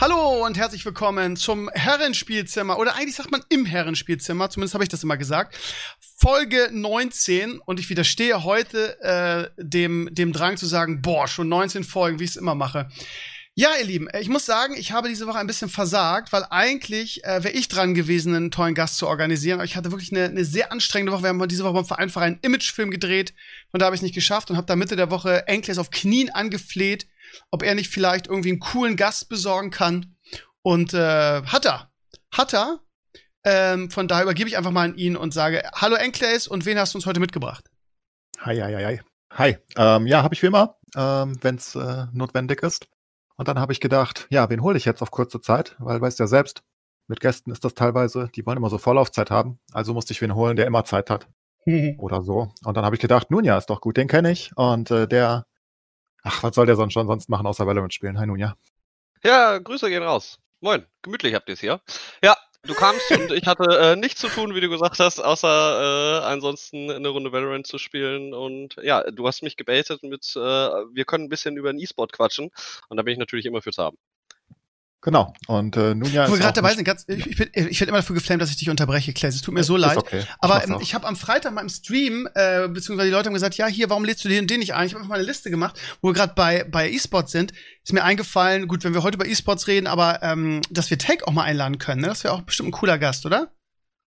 Hallo und herzlich willkommen zum Herrenspielzimmer oder eigentlich sagt man im Herrenspielzimmer, zumindest habe ich das immer gesagt. Folge 19 und ich widerstehe heute äh, dem, dem Drang zu sagen, boah, schon 19 Folgen, wie ich es immer mache. Ja, ihr Lieben, ich muss sagen, ich habe diese Woche ein bisschen versagt, weil eigentlich äh, wäre ich dran gewesen, einen tollen Gast zu organisieren. Aber ich hatte wirklich eine, eine sehr anstrengende Woche. Wir haben diese Woche beim Verein einen Imagefilm gedreht. Von da habe ich es nicht geschafft und habe da Mitte der Woche Enkles auf Knien angefleht, ob er nicht vielleicht irgendwie einen coolen Gast besorgen kann. Und äh, hat er. Hat er. Ähm, von daher übergebe ich einfach mal an ihn und sage, hallo Enkles, und wen hast du uns heute mitgebracht? Hi, hi, hi, hi. Hi. Ähm, ja, habe ich wie immer, ähm, wenn es äh, notwendig ist. Und dann habe ich gedacht, ja, wen hole ich jetzt auf kurze Zeit? Weil weißt ja selbst, mit Gästen ist das teilweise, die wollen immer so Vorlaufzeit haben. Also musste ich wen holen, der immer Zeit hat. Oder so. Und dann habe ich gedacht, nun ja, ist doch gut, den kenne ich. Und äh, der Ach, was soll der sonst schon sonst machen, außer Valorant spielen? Hi, nun ja. Ja, Grüße gehen raus. Moin, gemütlich habt ihr es hier. Ja, du kamst und ich hatte äh, nichts zu tun, wie du gesagt hast, außer äh, ansonsten eine Runde Valorant zu spielen. Und ja, du hast mich gebaitet mit, äh, wir können ein bisschen über den E-Sport quatschen. Und da bin ich natürlich immer fürs haben. Genau. Und äh, nun ja. Wo wir gerade dabei sind, ganz, ich, ich, bin, ich werde immer dafür geflammt, dass ich dich unterbreche, Claes. Es tut mir so leid. Okay. Aber ähm, ich habe am Freitag mal im Stream, äh, beziehungsweise die Leute haben gesagt, ja, hier, warum lädst du den und den nicht ein? Ich habe einfach mal eine Liste gemacht, wo wir gerade bei, bei E-Sports sind. Ist mir eingefallen, gut, wenn wir heute über E-Sports reden, aber ähm, dass wir Take auch mal einladen können, ne? Das wäre auch bestimmt ein cooler Gast, oder?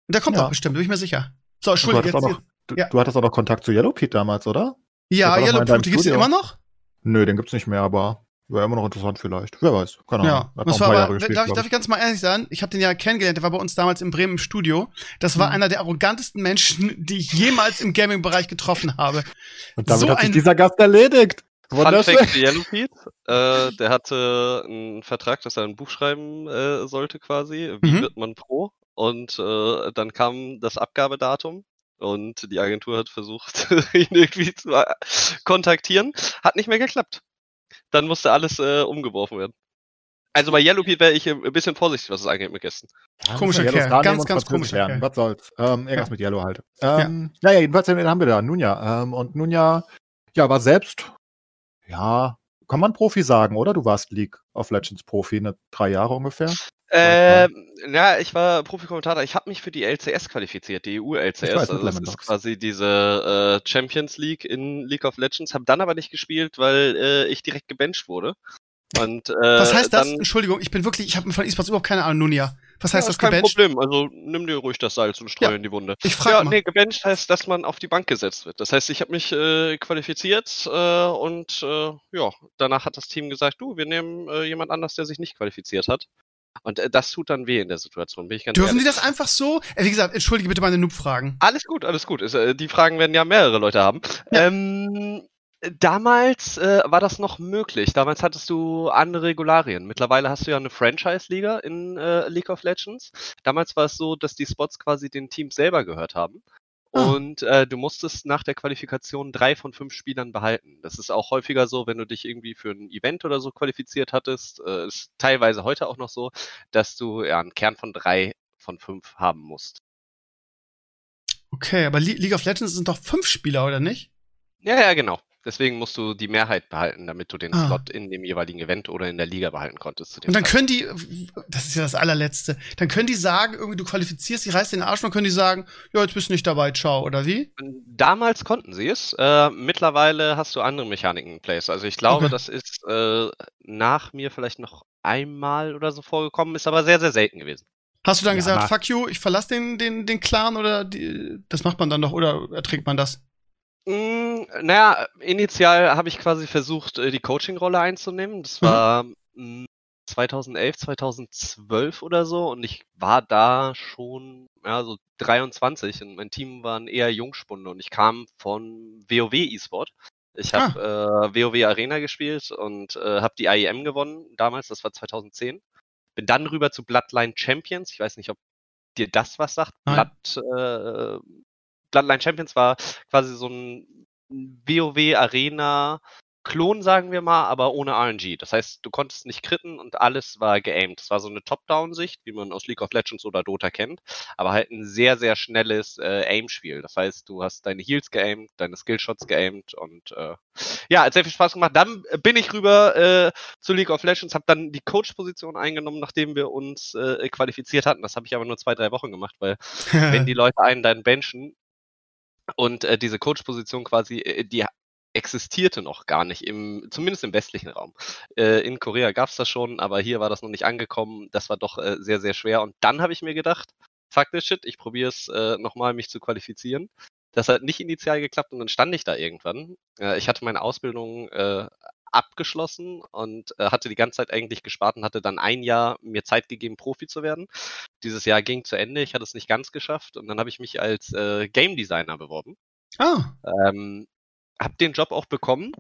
Und der kommt Ja. auch bestimmt, bin ich mir sicher. So, Du Entschuldigung, hattest, auch jetzt. noch, du, ja. du hattest auch noch Kontakt zu Yellow Pete damals, oder? ja, Yellow Pute, gibt's den immer noch? Nö, den gibt's nicht mehr, aber wäre immer noch interessant vielleicht. Wer weiß. Keine Ahnung. Ja, das war aber, darf, ich, darf ich ganz mal ehrlich sein, ich habe den ja kennengelernt, der war bei uns damals in Bremen im Studio. Das war Mhm. einer der arrogantesten Menschen, die ich jemals im Gaming-Bereich getroffen habe. Und damit so hat sich ein- dieser Gast erledigt. Fun Wunderschön. Fact zu Yellow Pete, äh, der hatte einen Vertrag, dass er ein Buch schreiben äh, sollte quasi. Wie Mhm. wird man Pro? Und äh, dann kam das Abgabedatum und die Agentur hat versucht, ihn irgendwie zu äh, kontaktieren. Hat nicht mehr geklappt. Dann musste alles äh, umgeworfen werden. Also bei Yellow Pete wäre ich äh, ein bisschen vorsichtig, was es angeht mit Gästen. Ja, Komischer Kerl, ganz, ganz komischer lernen. Kerl. Was soll's? Ähm, irgendwas Ja. mit Yellow halt. Ähm, ja. ja, jedenfalls wen haben wir da. Nunja. Ähm, und Nunja, ja, war selbst, ja, kann man Profi sagen, oder? Du warst League of Legends Profi, ne, drei Jahre ungefähr. Ähm, ja, ich war Profikommentator. Ich habe mich für die LCS qualifiziert, die EU-LCS. Also das ist quasi diese äh, Champions League in League of Legends. Habe dann aber nicht gespielt, weil äh, ich direkt gebencht wurde. Und, äh, Was heißt das? Dann, Entschuldigung, ich bin wirklich, ich habe von E-Sports überhaupt keine Ahnung, Nunia. Was heißt ja, das ist kein? Problem. Also nimm dir ruhig das Salz und streu Ja, in die Wunde. Ich frage Ja, mal. nee, gebencht heißt, dass man auf die Bank gesetzt wird. Das heißt, ich habe mich äh, qualifiziert äh, und äh, ja, danach hat das Team gesagt, du, wir nehmen äh, jemand anders, der sich nicht qualifiziert hat. Und äh, das tut dann weh in der Situation, bin ich ganz Dürfen ehrlich. die das einfach so? Äh, wie gesagt, entschuldige bitte meine Noob-Fragen. Alles gut, alles gut. Ist, äh, die Fragen werden ja mehrere Leute haben. Ja. Ähm, damals äh, war das noch möglich. Damals hattest du andere Regularien. Mittlerweile hast du ja eine Franchise-Liga in äh, League of Legends. Damals war es so, dass die Spots quasi den Teams selber gehört haben. Ah. Und äh, du musstest nach der Qualifikation drei von fünf Spielern behalten. Das ist auch häufiger so, wenn du dich irgendwie für ein Event oder so qualifiziert hattest. Äh, ist teilweise heute auch noch so, dass du ja einen Kern von drei von fünf haben musst. Okay, aber Le League of Legends sind doch fünf Spieler, oder nicht? Ja, ja, genau. Deswegen musst du die Mehrheit behalten, damit du den Ah. Slot in dem jeweiligen Event oder in der Liga behalten konntest. Zu dem Und dann Zeitpunkt. können die, das ist ja das allerletzte, dann können die sagen, irgendwie du qualifizierst, die reißt den Arsch und dann können die sagen, ja, jetzt bist du nicht dabei, ciao, oder wie? Damals konnten sie es. Äh, mittlerweile hast du andere Mechaniken in place. Also ich glaube, Okay. das ist äh, nach mir vielleicht noch einmal oder so vorgekommen, ist aber sehr, sehr selten gewesen. Hast du dann Ja, gesagt, fuck you, ich verlasse den, den, den Clan oder die, das macht man dann doch oder erträgt man das? Mm, naja, initial habe ich quasi versucht, äh, die Coaching-Rolle einzunehmen. Das Mhm. war mm, 2011, 2012 oder so und ich war da schon ja, so 23 und mein Team waren eher Jungspunde und ich kam von WoW E-Sport. Ich habe äh, WoW Arena gespielt und äh, habe die IEM gewonnen damals, das war 2010. Bin dann rüber zu Bloodline Champions. Ich weiß nicht, ob dir das was sagt. Nein. Blood, äh, Bloodline Champions war quasi so ein WoW Arena Klon, sagen wir mal, aber ohne RNG. Das heißt, du konntest nicht kritten und alles war geaimt. Das war so eine Top-Down-Sicht, wie man aus League of Legends oder Dota kennt, aber halt ein sehr, sehr schnelles äh, Aim-Spiel. Das heißt, du hast deine Heals geaimt, deine Skillshots geaimt und äh, ja, hat sehr viel Spaß gemacht. Dann bin ich rüber äh, zu League of Legends, habe dann die Coach-Position eingenommen, nachdem wir uns äh, qualifiziert hatten. Das habe ich aber nur zwei, drei Wochen gemacht, weil wenn die Leute einen dann benchen, und äh, diese Coach-Position quasi, äh, die existierte noch gar nicht, im, zumindest im westlichen Raum. Äh, in Korea gab es das schon, aber hier war das noch nicht angekommen. Das war doch äh, sehr, sehr schwer. Und dann habe ich mir gedacht, fuck this shit, ich probiere es äh, nochmal, mich zu qualifizieren. Das hat nicht initial geklappt und dann stand ich da irgendwann. Äh, ich hatte meine Ausbildung äh, abgeschlossen und äh, hatte die ganze Zeit eigentlich gespart und hatte dann ein Jahr mir Zeit gegeben, Profi zu werden. Dieses Jahr ging zu Ende, ich hatte es nicht ganz geschafft und dann habe ich mich als äh, Game Designer beworben. Ah, Ähm, hab den Job auch bekommen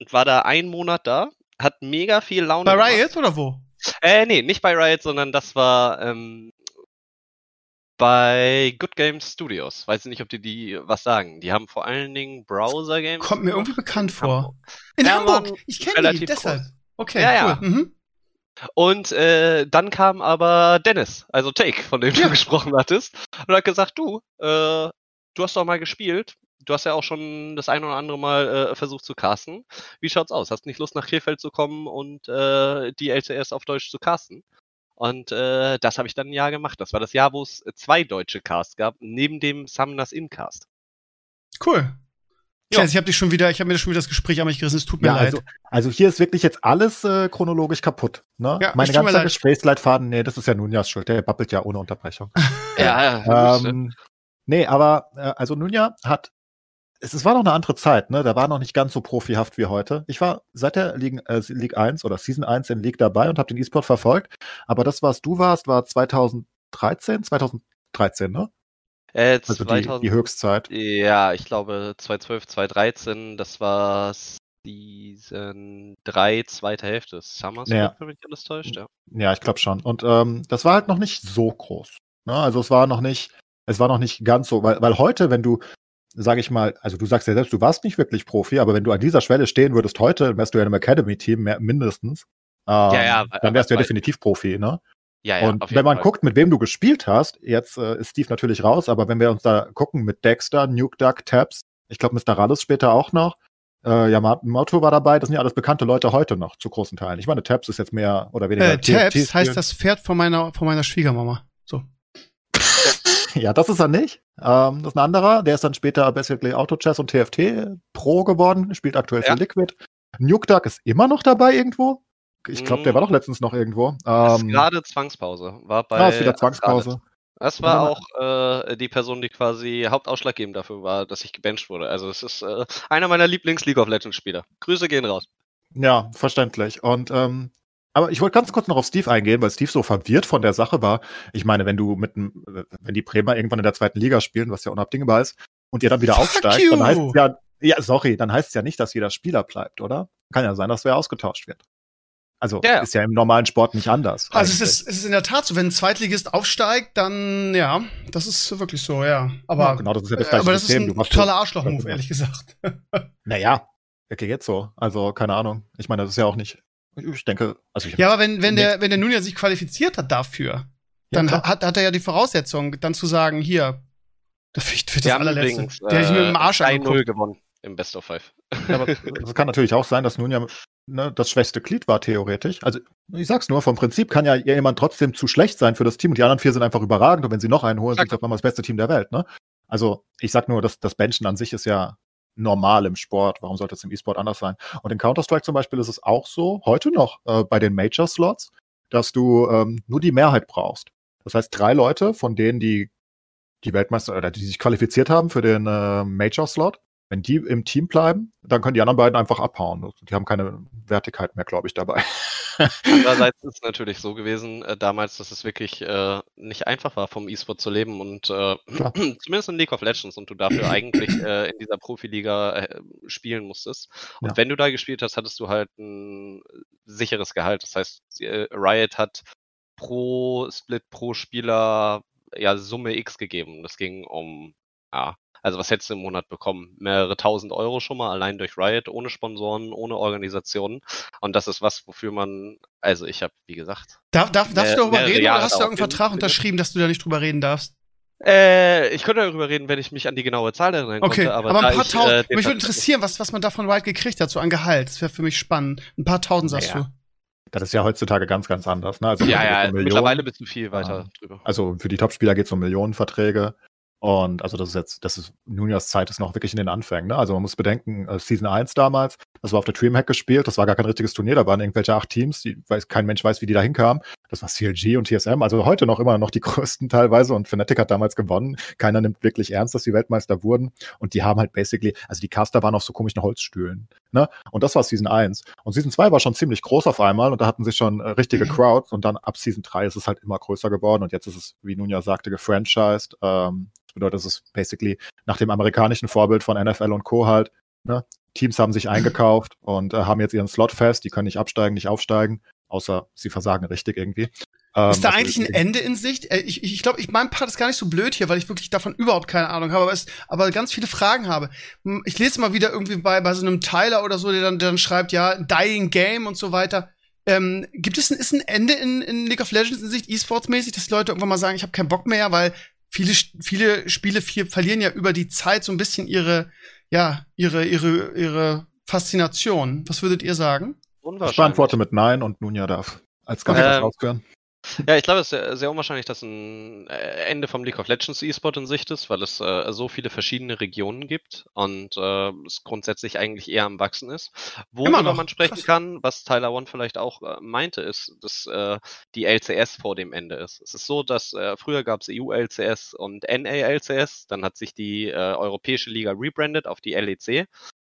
und war da einen Monat da, hat mega viel Laune bei gemacht. Riot oder wo? Äh, nee, nicht bei Riot, sondern das war ähm, bei Good Games Studios. Weiß ich nicht, ob die die was sagen. Die haben vor allen Dingen Browser-Games. Kommt mir irgendwie bekannt in vor. Hamburg. In Ja, Hamburg. Ich kenne die, deshalb. groß. Okay, Ja, ja. cool. Mhm. Und äh, dann kam aber Dennis, also Take, von dem Ja. du gesprochen hattest, und hat gesagt, du, äh, du hast doch mal gespielt. Du hast ja auch schon das ein oder andere Mal äh, versucht zu casten. Wie schaut's aus? Hast nicht Lust nach Krefeld zu kommen und äh, die LCS auf Deutsch zu casten? Und äh, das habe ich dann ein Jahr gemacht. Das war das Jahr, wo es zwei deutsche Casts gab, neben dem Summoners Incast. Cool. Ja. Scheiße, ich habe dich schon wieder, ich habe mir schon wieder das Gespräch an mich gerissen. Es tut mir Ja, leid. also, also hier ist wirklich jetzt alles äh, chronologisch kaputt. Ne? Ja, Meine ganze. Gesprächsleitfaden, nee, das ist ja Nunjas Schuld, der babbelt ja ohne Unterbrechung. Ja, ähm, nee, aber äh, also Nunja hat, es, es war noch eine andere Zeit, ne? Da war noch nicht ganz so profihaft wie heute. Ich war seit der League, äh, League 1 oder Season 1 in League dabei und habe den E-Sport verfolgt. Aber das, was du warst, war 2013, 2013, ne? äh, Also die, 2000 die Höchstzeit. Ja, ich glaube 2012, 2013, das war Season 3, zweite Hälfte. Summer Ja. Split, wenn mich alles täuscht, ja. Ja, ich glaube schon. Und ähm, das war halt noch nicht so groß. Ne? Also es war noch nicht, es war noch nicht ganz so, weil, weil heute, wenn du, sage ich mal, also du sagst ja selbst, du warst nicht wirklich Profi, aber wenn du an dieser Schwelle stehen würdest heute, wärst du ja in einem Academy-Team mindestens. Ähm, ja, dann wärst du ja definitiv Profi, ne? Ja, ja, und wenn man Fall. guckt, mit wem du gespielt hast, jetzt äh, ist Steve natürlich raus, aber wenn wir uns da gucken mit Dexter, Nuke Duck, Tabs, ich glaube Mr. Rallis später auch noch, äh, Yamamoto war dabei, das sind ja alles bekannte Leute heute noch, zu großen Teilen. Ich meine, Tabs ist jetzt mehr oder weniger äh, Tabs heißt das Pferd von meiner, von meiner Schwiegermama. So. Ja, das ist er nicht. Ähm, das ist ein anderer. Der ist dann später basically Auto Chess und TFT Pro geworden, spielt aktuell für Ja. Liquid. Nuke Duck ist immer noch dabei irgendwo. Ich glaube, der Mm. war doch letztens noch irgendwo. Das ist Ähm, gerade Zwangspause. War bei ah, ist wieder. Zwangspause. Das war auch äh, die Person, die quasi hauptausschlaggebend dafür war, dass ich gebencht wurde. Also es ist äh, einer meiner Lieblings-League of Legends Spieler. Grüße gehen raus. Ja, verständlich. Und ähm, aber ich wollte ganz kurz noch auf Steve eingehen, weil Steve so verwirrt von der Sache war. Ich meine, wenn du mit einem, wenn die Bremer irgendwann in der zweiten Liga spielen, was ja unabdingbar ist, und ihr dann wieder Fuck aufsteigt, you! dann heißt es ja, ja, sorry, dann heißt es ja nicht, dass jeder Spieler bleibt, oder? Kann ja sein, dass wer ausgetauscht wird. Also ja. ist ja im normalen Sport nicht anders. Also es ist, es ist in der Tat so, wenn ein Zweitligist aufsteigt, dann ja, das ist wirklich so, ja. Aber, ja, genau, das ist ja das äh, gleiche aber das ist System. ein Du machst toller so- Arschloch-Move, ehrlich gesagt. Naja, okay, jetzt so. Also, keine Ahnung. Ich meine, das ist ja auch nicht. Ich denke, also ich Ja, aber wenn, wenn der, wenn der Nunja sich qualifiziert hat dafür, Ja, dann klar. hat, hat er ja die Voraussetzung, dann zu sagen, hier, das für, für das allerletzte. übrigens der ich mir mit dem Arsch 3-0 angeguckt. gewonnen im Best of Five. Ja, aber es kann natürlich auch sein, dass nun ja ne, das schwächste Glied war, theoretisch. Also, ich sag's nur, vom Prinzip kann ja jemand trotzdem zu schlecht sein für das Team und die anderen vier sind einfach überragend und wenn sie noch einen holen, sind sie auf einmal das beste Team der Welt, ne? Also, ich sag nur, dass das Benchen an sich ist ja normal im Sport. Warum sollte es im E-Sport anders sein? Und in Counter-Strike zum Beispiel ist es auch so, heute noch äh, bei den Major-Slots, dass du ähm, nur die Mehrheit brauchst. Das heißt, drei Leute, von denen die die Weltmeister oder die sich qualifiziert haben für den äh, Major-Slot, wenn die im Team bleiben, dann können die anderen beiden einfach abhauen. Die haben keine Wertigkeit mehr, glaube ich, dabei. Andererseits ist es natürlich so gewesen äh, damals, dass es wirklich äh, nicht einfach war, vom E-Sport zu leben und äh, zumindest in League of Legends und du dafür eigentlich äh, in dieser Profiliga äh, spielen musstest. Und Ja. wenn du da gespielt hast, hattest du halt ein sicheres Gehalt. Das heißt, äh, Riot hat pro Split, pro Spieler ja Summe X gegeben. Das ging um, ja, also was hättest du im Monat bekommen? Mehrere tausend Euro schon mal, allein durch Riot, ohne Sponsoren, ohne Organisationen. Und das ist was, wofür man, also ich habe, wie gesagt. Darf, darf, darfst du darüber reden Jahre oder hast du irgendeinen Vertrag unterschrieben, dass du da nicht drüber reden darfst? Äh, ich könnte darüber reden, wenn ich mich an die genaue Zahl erinnern Okay, konnte, aber, aber, ein paar ich, tausend. äh, mich würde interessieren, was, was man da von Riot gekriegt hat, so an Gehalt. Das wäre für mich spannend. Ein paar tausend, sagst Naja. du. Das ist ja heutzutage ganz, ganz anders. Ne? Also Ja, ja, um mittlerweile bist du viel weiter Ah. drüber. Also für die Topspieler geht es um Millionenverträge. Und also das ist jetzt, das ist, Nunez Zeit ist noch wirklich in den Anfängen. Ne? Also man muss bedenken, äh, Season 1 damals, das war auf der Dreamhack gespielt, das war gar kein richtiges Turnier, da waren irgendwelche acht Teams, die weiß, kein Mensch weiß, wie die da hinkamen. Das war CLG und TSM, also heute noch immer noch die größten teilweise und Fnatic hat damals gewonnen. Keiner nimmt wirklich ernst, dass sie Weltmeister wurden. Und die haben halt basically, also die Caster waren auf so komischen Holzstühlen. Ne? Und das war Season 1. Und Season 2 war schon ziemlich groß auf einmal und da hatten sie schon äh, richtige Crowds und dann ab Season 3 ist es halt immer größer geworden und jetzt ist es, wie nun ja sagte, gefranchised. Ähm, das bedeutet, es ist basically nach dem amerikanischen Vorbild von NFL und Co. halt. Ne? Teams haben sich eingekauft und äh, haben jetzt ihren Slot fest, die können nicht absteigen, nicht aufsteigen, außer sie versagen richtig irgendwie. Ähm, Ist da also eigentlich ein Ende in Sicht? Äh, Ich, ich, ich glaube, ich, mein Part ist gar nicht so blöd hier, weil ich wirklich davon überhaupt keine Ahnung habe, aber, es, aber ganz viele Fragen habe. Hm, Ich lese mal wieder irgendwie bei, bei so einem Tyler oder so, der dann, der dann schreibt, ja, Dying Game und so weiter. Ähm, gibt es ein, ist ein Ende in, in League of Legends in Sicht E-Sports-mäßig, dass die Leute irgendwann mal sagen, ich habe keinen Bock mehr, weil viele, viele Spiele viel, verlieren ja über die Zeit so ein bisschen ihre, ja, ihre, ihre, ihre Faszination. Was würdet ihr sagen? Ich beantworte mit Nein und nun ja darf als Gast das Ähm, ausführen. Ja, ich glaube, es ist sehr, sehr unwahrscheinlich, dass ein äh, Ende vom League of Legends E-Sport in Sicht ist, weil es äh, so viele verschiedene Regionen gibt und äh, es grundsätzlich eigentlich eher am Wachsen ist. Worüber man sprechen Krass. kann, was Tyler One vielleicht auch äh, meinte, ist, dass äh, die LCS vor dem Ende ist. Es ist so, dass äh, früher gab es EU-LCS und NA-LCS, dann hat sich die Europäische Liga rebrandet auf die LEC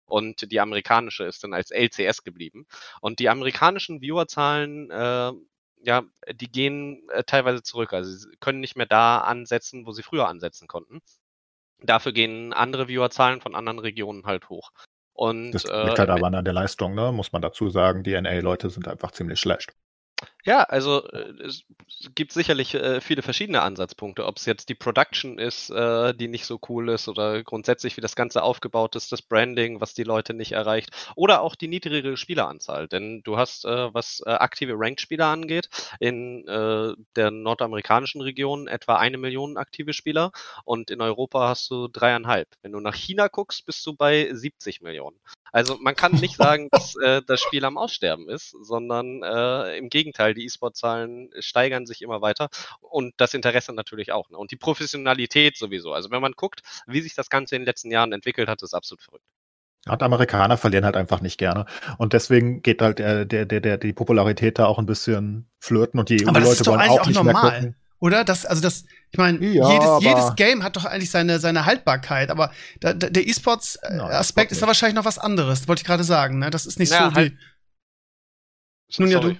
und die amerikanische ist dann als LCS geblieben. Und die amerikanischen Viewerzahlen äh, ja, die gehen äh, teilweise zurück. Also sie können nicht mehr da ansetzen, wo sie früher ansetzen konnten. Dafür gehen andere Viewerzahlen von anderen Regionen halt hoch. Und Das äh, liegt halt im- aber an der Leistung, ne? muss man dazu sagen. Die NA-Leute sind einfach ziemlich schlecht. Ja, also äh, es gibt sicherlich äh, viele verschiedene Ansatzpunkte, ob es jetzt die Production ist, äh, die nicht so cool ist oder grundsätzlich wie das Ganze aufgebaut ist, das Branding, was die Leute nicht erreicht oder auch die niedrigere Spieleranzahl. Denn du hast, äh, was äh, aktive Ranked-Spieler angeht, in äh, der nordamerikanischen Region etwa eine Million aktive Spieler und in Europa hast du dreieinhalb. Wenn du nach China guckst, bist du bei 70 Millionen. Also man kann nicht sagen, dass äh, das Spiel am Aussterben ist, sondern äh, im Gegenteil, die E-Sport-Zahlen steigern sich immer weiter und das Interesse natürlich auch. Ne? Und die Professionalität sowieso. Also wenn man guckt, wie sich das Ganze in den letzten Jahren entwickelt hat, ist absolut verrückt. Und Amerikaner verlieren halt einfach nicht gerne. Und deswegen geht halt der, der, der, der, die Popularität da auch ein bisschen flirten und die EU-Leute wollen auch auch nicht mehr normal. gucken. Oder? Das, also das, ich meine, Ja, jedes, jedes Game hat doch eigentlich seine, seine Haltbarkeit, aber da, da, der E-Sports-Aspekt ist da wahrscheinlich noch was anderes, wollte ich gerade sagen, ne? Das ist nicht Ja, so halt- wie. Nun ja, du.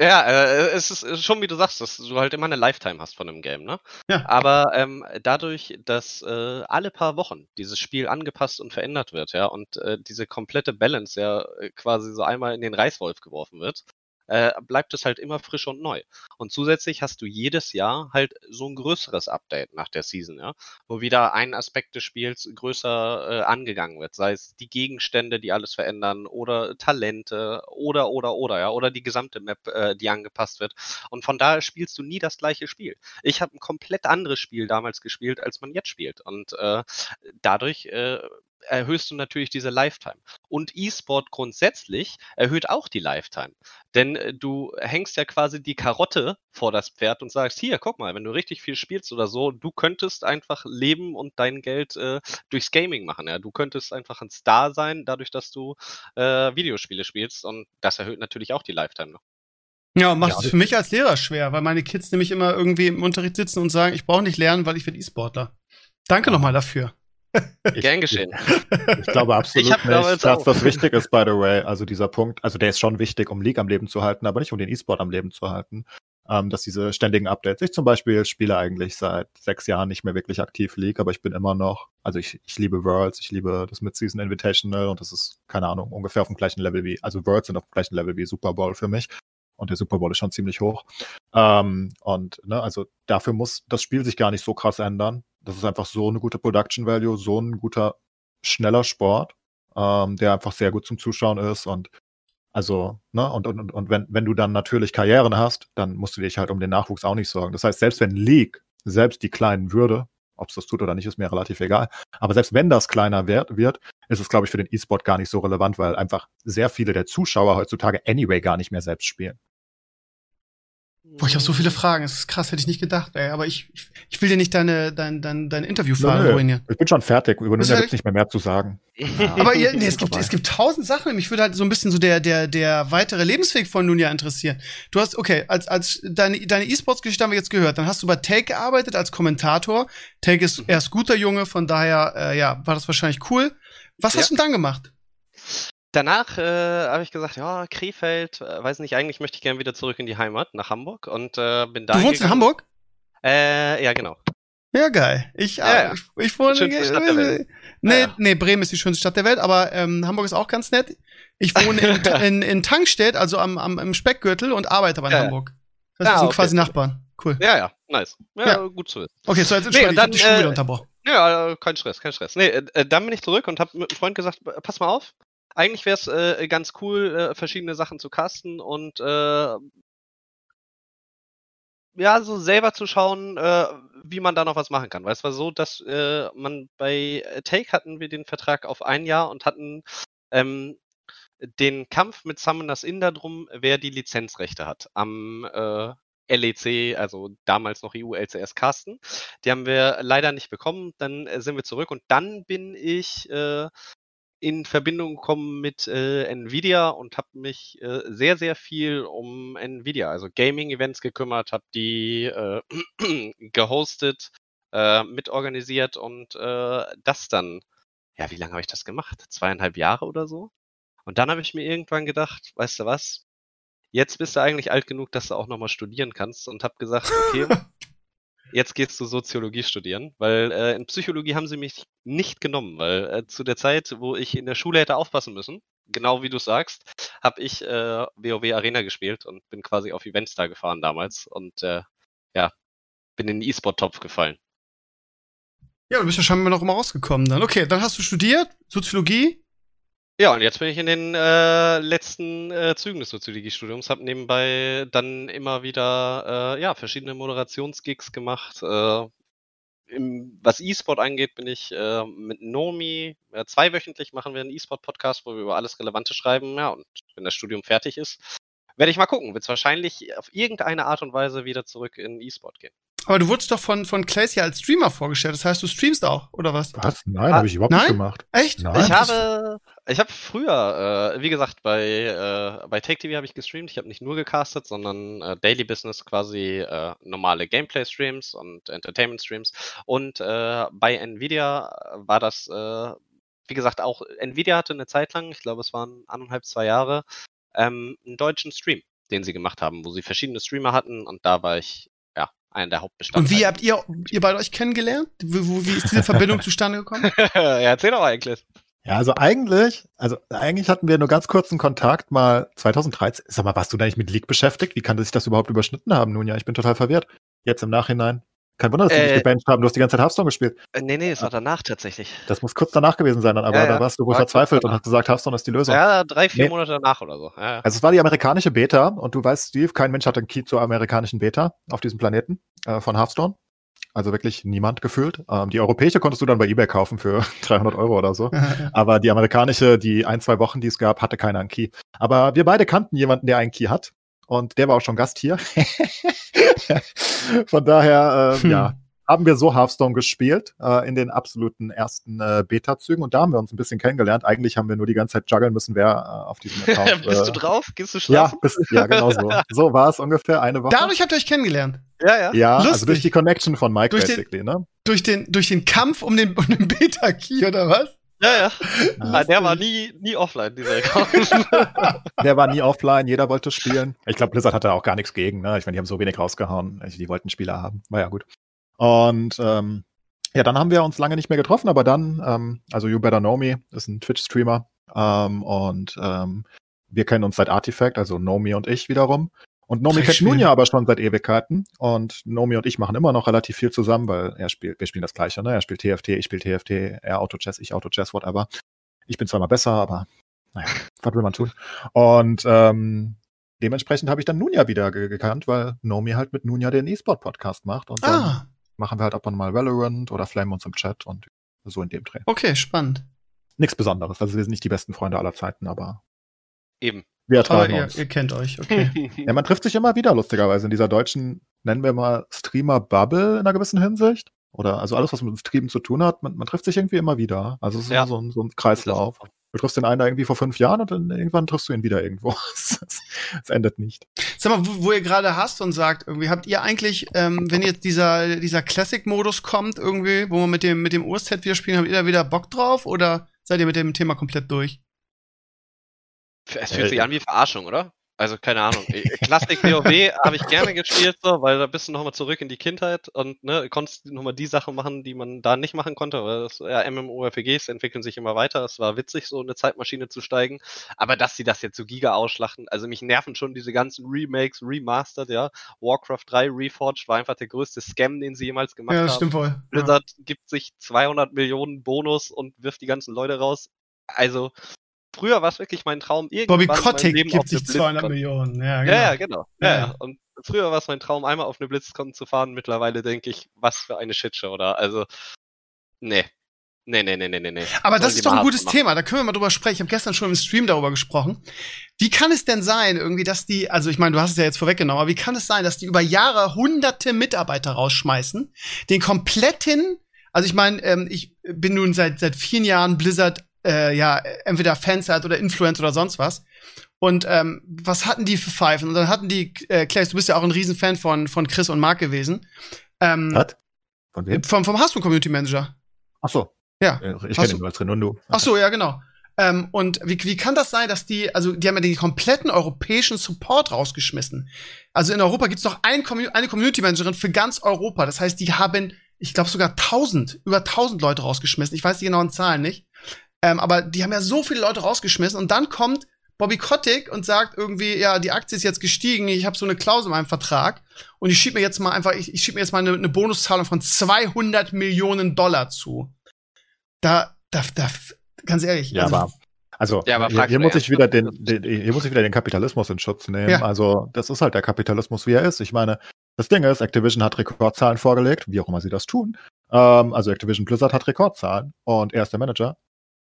Ja, äh, es ist ist schon wie du sagst, dass du halt immer eine Lifetime hast von einem Game, ne? Ja. Aber ähm, dadurch, dass äh, alle paar Wochen dieses Spiel angepasst und verändert wird, ja, und äh, diese komplette Balance ja äh, quasi so einmal in den Reißwolf geworfen wird, äh, bleibt es halt immer frisch und neu. Und zusätzlich hast du jedes Jahr halt so ein größeres Update nach der Season, ja, wo wieder ein Aspekt des Spiels größer äh, angegangen wird, sei es die Gegenstände, die alles verändern, oder Talente, oder, oder, oder, ja, oder die gesamte Map, äh, die angepasst wird. Und von daher spielst du nie das gleiche Spiel. Ich habe ein komplett anderes Spiel damals gespielt, als man jetzt spielt. Und äh, dadurch äh, erhöhst du natürlich diese Lifetime. Und E-Sport grundsätzlich erhöht auch die Lifetime. Denn äh, du hängst ja quasi die Karotte vor das Pferd und sagst, hier, guck mal, wenn du richtig viel spielst oder so, du könntest einfach leben und dein Geld äh, durchs Gaming machen. Ja? Du könntest einfach ein Star sein, dadurch, dass du äh, Videospiele spielst. Und das erhöht natürlich auch die Lifetime noch. Ja, macht Ja, es für mich als Lehrer schwer, weil meine Kids nämlich immer irgendwie im Unterricht sitzen und sagen, ich brauche nicht lernen, weil ich werde E-Sportler. Danke nochmal dafür. Gern geschehen. Ich glaube absolut Ich nicht, dass auch. das wichtig ist, by the way. Also dieser Punkt, also der ist schon wichtig, um League am Leben zu halten, aber nicht um den E-Sport am Leben zu halten. Ähm, dass diese ständigen Updates. Ich zum Beispiel spiele eigentlich seit sechs Jahren nicht mehr wirklich aktiv League, aber ich bin immer noch, also ich, ich liebe Worlds, ich liebe das Mid-Season Invitational und das ist, keine Ahnung, ungefähr auf dem gleichen Level wie, also Worlds sind auf dem gleichen Level wie Super Bowl für mich. Und der Super Bowl ist schon ziemlich hoch. Ähm, und ne, also dafür muss das Spiel sich gar nicht so krass ändern. Das ist einfach so eine gute Production Value, so ein guter, schneller Sport, ähm, der einfach sehr gut zum Zuschauen ist und also, ne, und, und, und wenn, wenn du dann natürlich Karrieren hast, dann musst du dich halt um den Nachwuchs auch nicht sorgen. Das heißt, selbst wenn League selbst die kleinen würde, ob es das tut oder nicht, ist mir relativ egal. Aber selbst wenn das kleiner wird, wird ist es, glaube ich, für den E-Sport gar nicht so relevant, weil einfach sehr viele der Zuschauer heutzutage anyway gar nicht mehr selbst spielen. Boah, ich habe so viele Fragen. Das ist krass, hätte ich nicht gedacht, ey. Aber ich, ich, ich will dir nicht deine, dein, dein, dein Interview fahren ruinieren. Ich bin schon fertig. Über Ninja gibt nicht mehr mehr zu sagen. aber ihr, nee, es gibt, es gibt tausend Sachen. Mich würde halt so ein bisschen so der, der, der weitere Lebensweg von Nunja interessieren. Du hast, okay, als, als deine, deine E-Sports-Geschichte haben wir jetzt gehört. Dann hast du bei Take gearbeitet als Kommentator. Take ist erst guter Junge, von daher, äh, ja, war das wahrscheinlich cool. Was ja. hast du denn dann gemacht? Danach äh, habe ich gesagt, ja, Krefeld, äh, weiß nicht, eigentlich möchte ich gerne wieder zurück in die Heimat, nach Hamburg und äh, bin da. Du wohnst in Hamburg? Äh, ja, genau. Ja, geil. Ich, ja, ja. ich, ich wohne. Schönste Stadt der Welt. Nee, ja. nee, Bremen ist die schönste Stadt der Welt, aber ähm, Hamburg ist auch ganz nett. Ich wohne in, in, in Tankstedt, also am, am im Speckgürtel und arbeite aber in Hamburg. Das ja, sind okay. quasi Nachbarn. Cool. Ja, ja, nice. Ja, gut zu wissen. Okay, so jetzt nee, dann, ich hab die Schule äh, unterbrochen. Ja, kein Stress, kein Stress. Nee, äh, dann bin ich zurück und habe mit einem Freund gesagt, pass mal auf, eigentlich wäre es äh, ganz cool, äh, verschiedene Sachen zu casten und äh, ja, so selber zu schauen, äh, wie man da noch was machen kann. Weil es war so, dass äh, man bei Take hatten wir den Vertrag auf ein Jahr und hatten ähm, den Kampf mit Summoners In darum, wer die Lizenzrechte hat am äh, LEC, also damals noch EU LCS Casten. Die haben wir leider nicht bekommen. Dann äh, sind wir zurück und dann bin ich äh, in Verbindung gekommen mit äh, Nvidia und habe mich äh, sehr, sehr viel um Nvidia, also Gaming-Events gekümmert, habe die äh, gehostet, äh, mitorganisiert und äh, das dann, ja, wie lange habe ich das gemacht? Zweieinhalb Jahre oder so? Und dann habe ich mir irgendwann gedacht, weißt du was? Jetzt bist du eigentlich alt genug, dass du auch nochmal studieren kannst und habe gesagt, okay, jetzt gehst du Soziologie studieren, weil äh, in Psychologie haben sie mich nicht genommen, weil äh, zu der Zeit, wo ich in der Schule hätte aufpassen müssen, genau wie du sagst, habe ich äh, WoW Arena gespielt und bin quasi auf Events da gefahren damals und äh, ja, bin in den E-Sport-Topf gefallen. Ja, du bist ja scheinbar noch immer rausgekommen dann. Okay, dann hast du studiert, Soziologie, ja, und jetzt bin ich in den äh, letzten äh, Zügen des Soziologiestudiums, habe nebenbei dann immer wieder äh, ja, verschiedene Moderationsgigs gemacht. Äh, im, was E-Sport angeht, bin ich äh, mit Nomi, äh, zweiwöchentlich machen wir einen E-Sport-Podcast, wo wir über alles Relevante schreiben. Ja, und wenn das Studium fertig ist, werde ich mal gucken. Wird es wahrscheinlich auf irgendeine Art und Weise wieder zurück in E-Sport gehen. Aber du wurdest doch von, von Clays ja als Streamer vorgestellt. Das heißt, du streamst auch, oder was? Was? Nein, ah, habe ich überhaupt nein? nicht gemacht. Echt? Nein. Ich habe, ich habe früher, äh, wie gesagt, bei, äh, bei Take TV habe ich gestreamt. Ich habe nicht nur gecastet, sondern äh, Daily Business quasi äh, normale Gameplay-Streams und Entertainment-Streams. Und äh, bei Nvidia war das, äh, wie gesagt, auch Nvidia hatte eine Zeit lang, ich glaube, es waren anderthalb, zwei Jahre, ähm, einen deutschen Stream, den sie gemacht haben, wo sie verschiedene Streamer hatten und da war ich einer der Hauptbestandteile. Und wie habt ihr, ihr beide euch kennengelernt? Wie, wie ist diese Verbindung zustande gekommen? ja, erzähl doch eigentlich. Ja, also eigentlich, also eigentlich hatten wir nur ganz kurzen Kontakt mal 2013. Sag mal, warst du da nicht mit League beschäftigt? Wie kann sich das überhaupt überschnitten haben? Nun ja, ich bin total verwirrt. Jetzt im Nachhinein. Kein Wunder, dass äh, die dich gebancht haben. Du hast die ganze Zeit Hearthstone gespielt. Äh, nee, nee, es war danach tatsächlich. Das muss kurz danach gewesen sein, dann, aber ja, ja. da warst du wohl verzweifelt und hast gesagt, Hearthstone ist die Lösung. Ja, drei, vier nee. Monate danach oder so. Ja, also es war die amerikanische Beta und du weißt, Steve, kein Mensch hat einen Key zur amerikanischen Beta auf diesem Planeten äh, von Hearthstone. Also wirklich niemand gefühlt. Ähm, die europäische konntest du dann bei eBay kaufen für 300 Euro oder so. Aber die amerikanische, die ein, zwei Wochen, die es gab, hatte keiner einen Key. Aber wir beide kannten jemanden, der einen Key hat. Und der war auch schon Gast hier. Von daher, äh, hm. ja, haben wir so Hearthstone gespielt äh, in den absoluten ersten äh, Beta-Zügen und da haben wir uns ein bisschen kennengelernt. Eigentlich haben wir nur die ganze Zeit juggeln müssen, wer äh, auf diesem Account. bist du äh, drauf? Gehst du schlafen? Ja, bist, ja genau so. so war es ungefähr eine Woche. Dadurch habt ihr euch kennengelernt. Ja, ja. Ja, Lustig. also durch die Connection von Mike durch basically, den, ne? Durch den, durch den Kampf um den, um den Beta-Key oder was? Ja, ja. Ah, der war nie, nie offline, dieser Account. der war nie offline, jeder wollte spielen. Ich glaube, Blizzard hatte auch gar nichts gegen, ne? Ich meine, die haben so wenig rausgehauen. Die wollten Spieler haben. War ja gut. Und ähm, ja, dann haben wir uns lange nicht mehr getroffen, aber dann, ähm, also You Better Know Me ist ein Twitch-Streamer ähm, und ähm, wir kennen uns seit Artifact, also Know Me und ich wiederum. Und Nomi kennt. Nunya aber schon seit Ewigkeiten. Und Nomi und ich machen immer noch relativ viel zusammen, weil er spielt, wir spielen das Gleiche, ne? Er spielt TFT, ich spiele TFT, er Auto-Chess, ich Auto-Chess, whatever. Ich bin zwar mal besser, aber naja, was will man tun? Und ähm, dementsprechend habe ich dann Nunya wieder ge gekannt, weil Nomi halt mit Nunya den E-Sport-Podcast macht. Und dann Ah, machen wir halt ab und mal Valorant oder flamen uns im Chat und so in dem Dreh. okay, spannend. Nichts Besonderes. Also wir sind nicht die besten Freunde aller Zeiten, aber Eben. Wir Aber ertragen ihr, uns. ihr kennt euch, okay. Ja, man trifft sich immer wieder, lustigerweise, in dieser deutschen, nennen wir mal Streamer-Bubble in einer gewissen Hinsicht. Oder also alles, was mit dem Streamen zu tun hat, man, man trifft sich irgendwie immer wieder. Also es ist Ja. so ein, so ein Kreislauf. Du triffst den einen da irgendwie vor fünf Jahren und dann irgendwann triffst du ihn wieder irgendwo. Es- Es endet nicht. Sag mal, wo, wo ihr gerade hast und sagt, irgendwie, habt ihr eigentlich, ähm, wenn jetzt dieser, dieser Classic-Modus kommt, irgendwie, wo man mit dem, mit dem OSZ wieder spielen, habt ihr da wieder Bock drauf oder seid ihr mit dem Thema komplett durch? Es fühlt Äh, sich an wie Verarschung, oder? Also keine Ahnung. Klassik WoW habe ich gerne gespielt, so, weil da bist du nochmal zurück in die Kindheit und ne, konntest nochmal die Sachen machen, die man da nicht machen konnte. Weil das, ja, MMORPGs entwickeln sich immer weiter. Es war witzig, so eine Zeitmaschine zu steigen. Aber dass sie das jetzt so giga ausschlachten, also mich nerven schon diese ganzen Remakes, Remastered, ja. Warcraft 3 Reforged war einfach der größte Scam, den sie jemals gemacht ja, haben. das stimmt wohl. Ja. Blizzard gibt sich 200 Millionen Bonus und wirft die ganzen Leute raus. Also, früher war es wirklich mein Traum, irgendwann Bobby Kotick Leben gibt sich 200 BlizzCon- Millionen. Ja, genau. Ja, genau. Ja, Ja. Und früher war es mein Traum, einmal auf eine BlizzCon zu fahren. Mittlerweile denke ich, was für eine Shitshow, oder? Also, nee. Nee, nee, nee, nee, nee. Aber das ist doch ein gutes machen. Thema, da können wir mal drüber sprechen. Ich habe gestern schon im Stream darüber gesprochen. Wie kann es denn sein, irgendwie, dass die, also ich meine, du hast es ja jetzt vorweggenommen, aber wie kann es sein, dass die über Jahre hunderte Mitarbeiter rausschmeißen, den kompletten, also ich meine, ähm, ich bin nun seit seit vielen Jahren Blizzard, äh, ja, entweder Fansite oder Influencer oder sonst was. Und ähm, was hatten die für Pfeifen? Und dann hatten die, äh, Claes, du bist ja auch ein Riesenfan von, von Chris und Mark gewesen. Ähm, Was? Von wem? vom, vom Hearthstone Community Manager. Ach so. Ja. Äh, Ich kenne ihn nur als Renundo. Ach so, ja, genau. Ähm, und wie, wie kann das sein, dass die, also die haben ja den kompletten europäischen Support rausgeschmissen. Also in Europa gibt's noch ein Commu eine Community Managerin für ganz Europa. Das heißt, die haben, ich glaube sogar 1000, über 1000 Leute rausgeschmissen. Ich weiß die genauen Zahlen nicht. Ähm, aber die haben ja so viele Leute rausgeschmissen und dann kommt Bobby Kotick und sagt irgendwie, ja, die Aktie ist jetzt gestiegen, ich habe so eine Klausel in meinem Vertrag und ich schieb mir jetzt mal einfach, ich, ich schieb mir jetzt mal eine, eine Bonuszahlung von 200 Millionen Dollar zu. Da, da, da, ganz ehrlich. Ja, also, aber also Ja, aber hier, hier muss ich wieder den, den hier muss ich wieder den Kapitalismus in Schutz nehmen. Ja. Also das ist halt der Kapitalismus, wie er ist. Ich meine, das Ding ist, Activision hat Rekordzahlen vorgelegt, wie auch immer sie das tun. Ähm, also Activision Blizzard hat Rekordzahlen und er ist der Manager.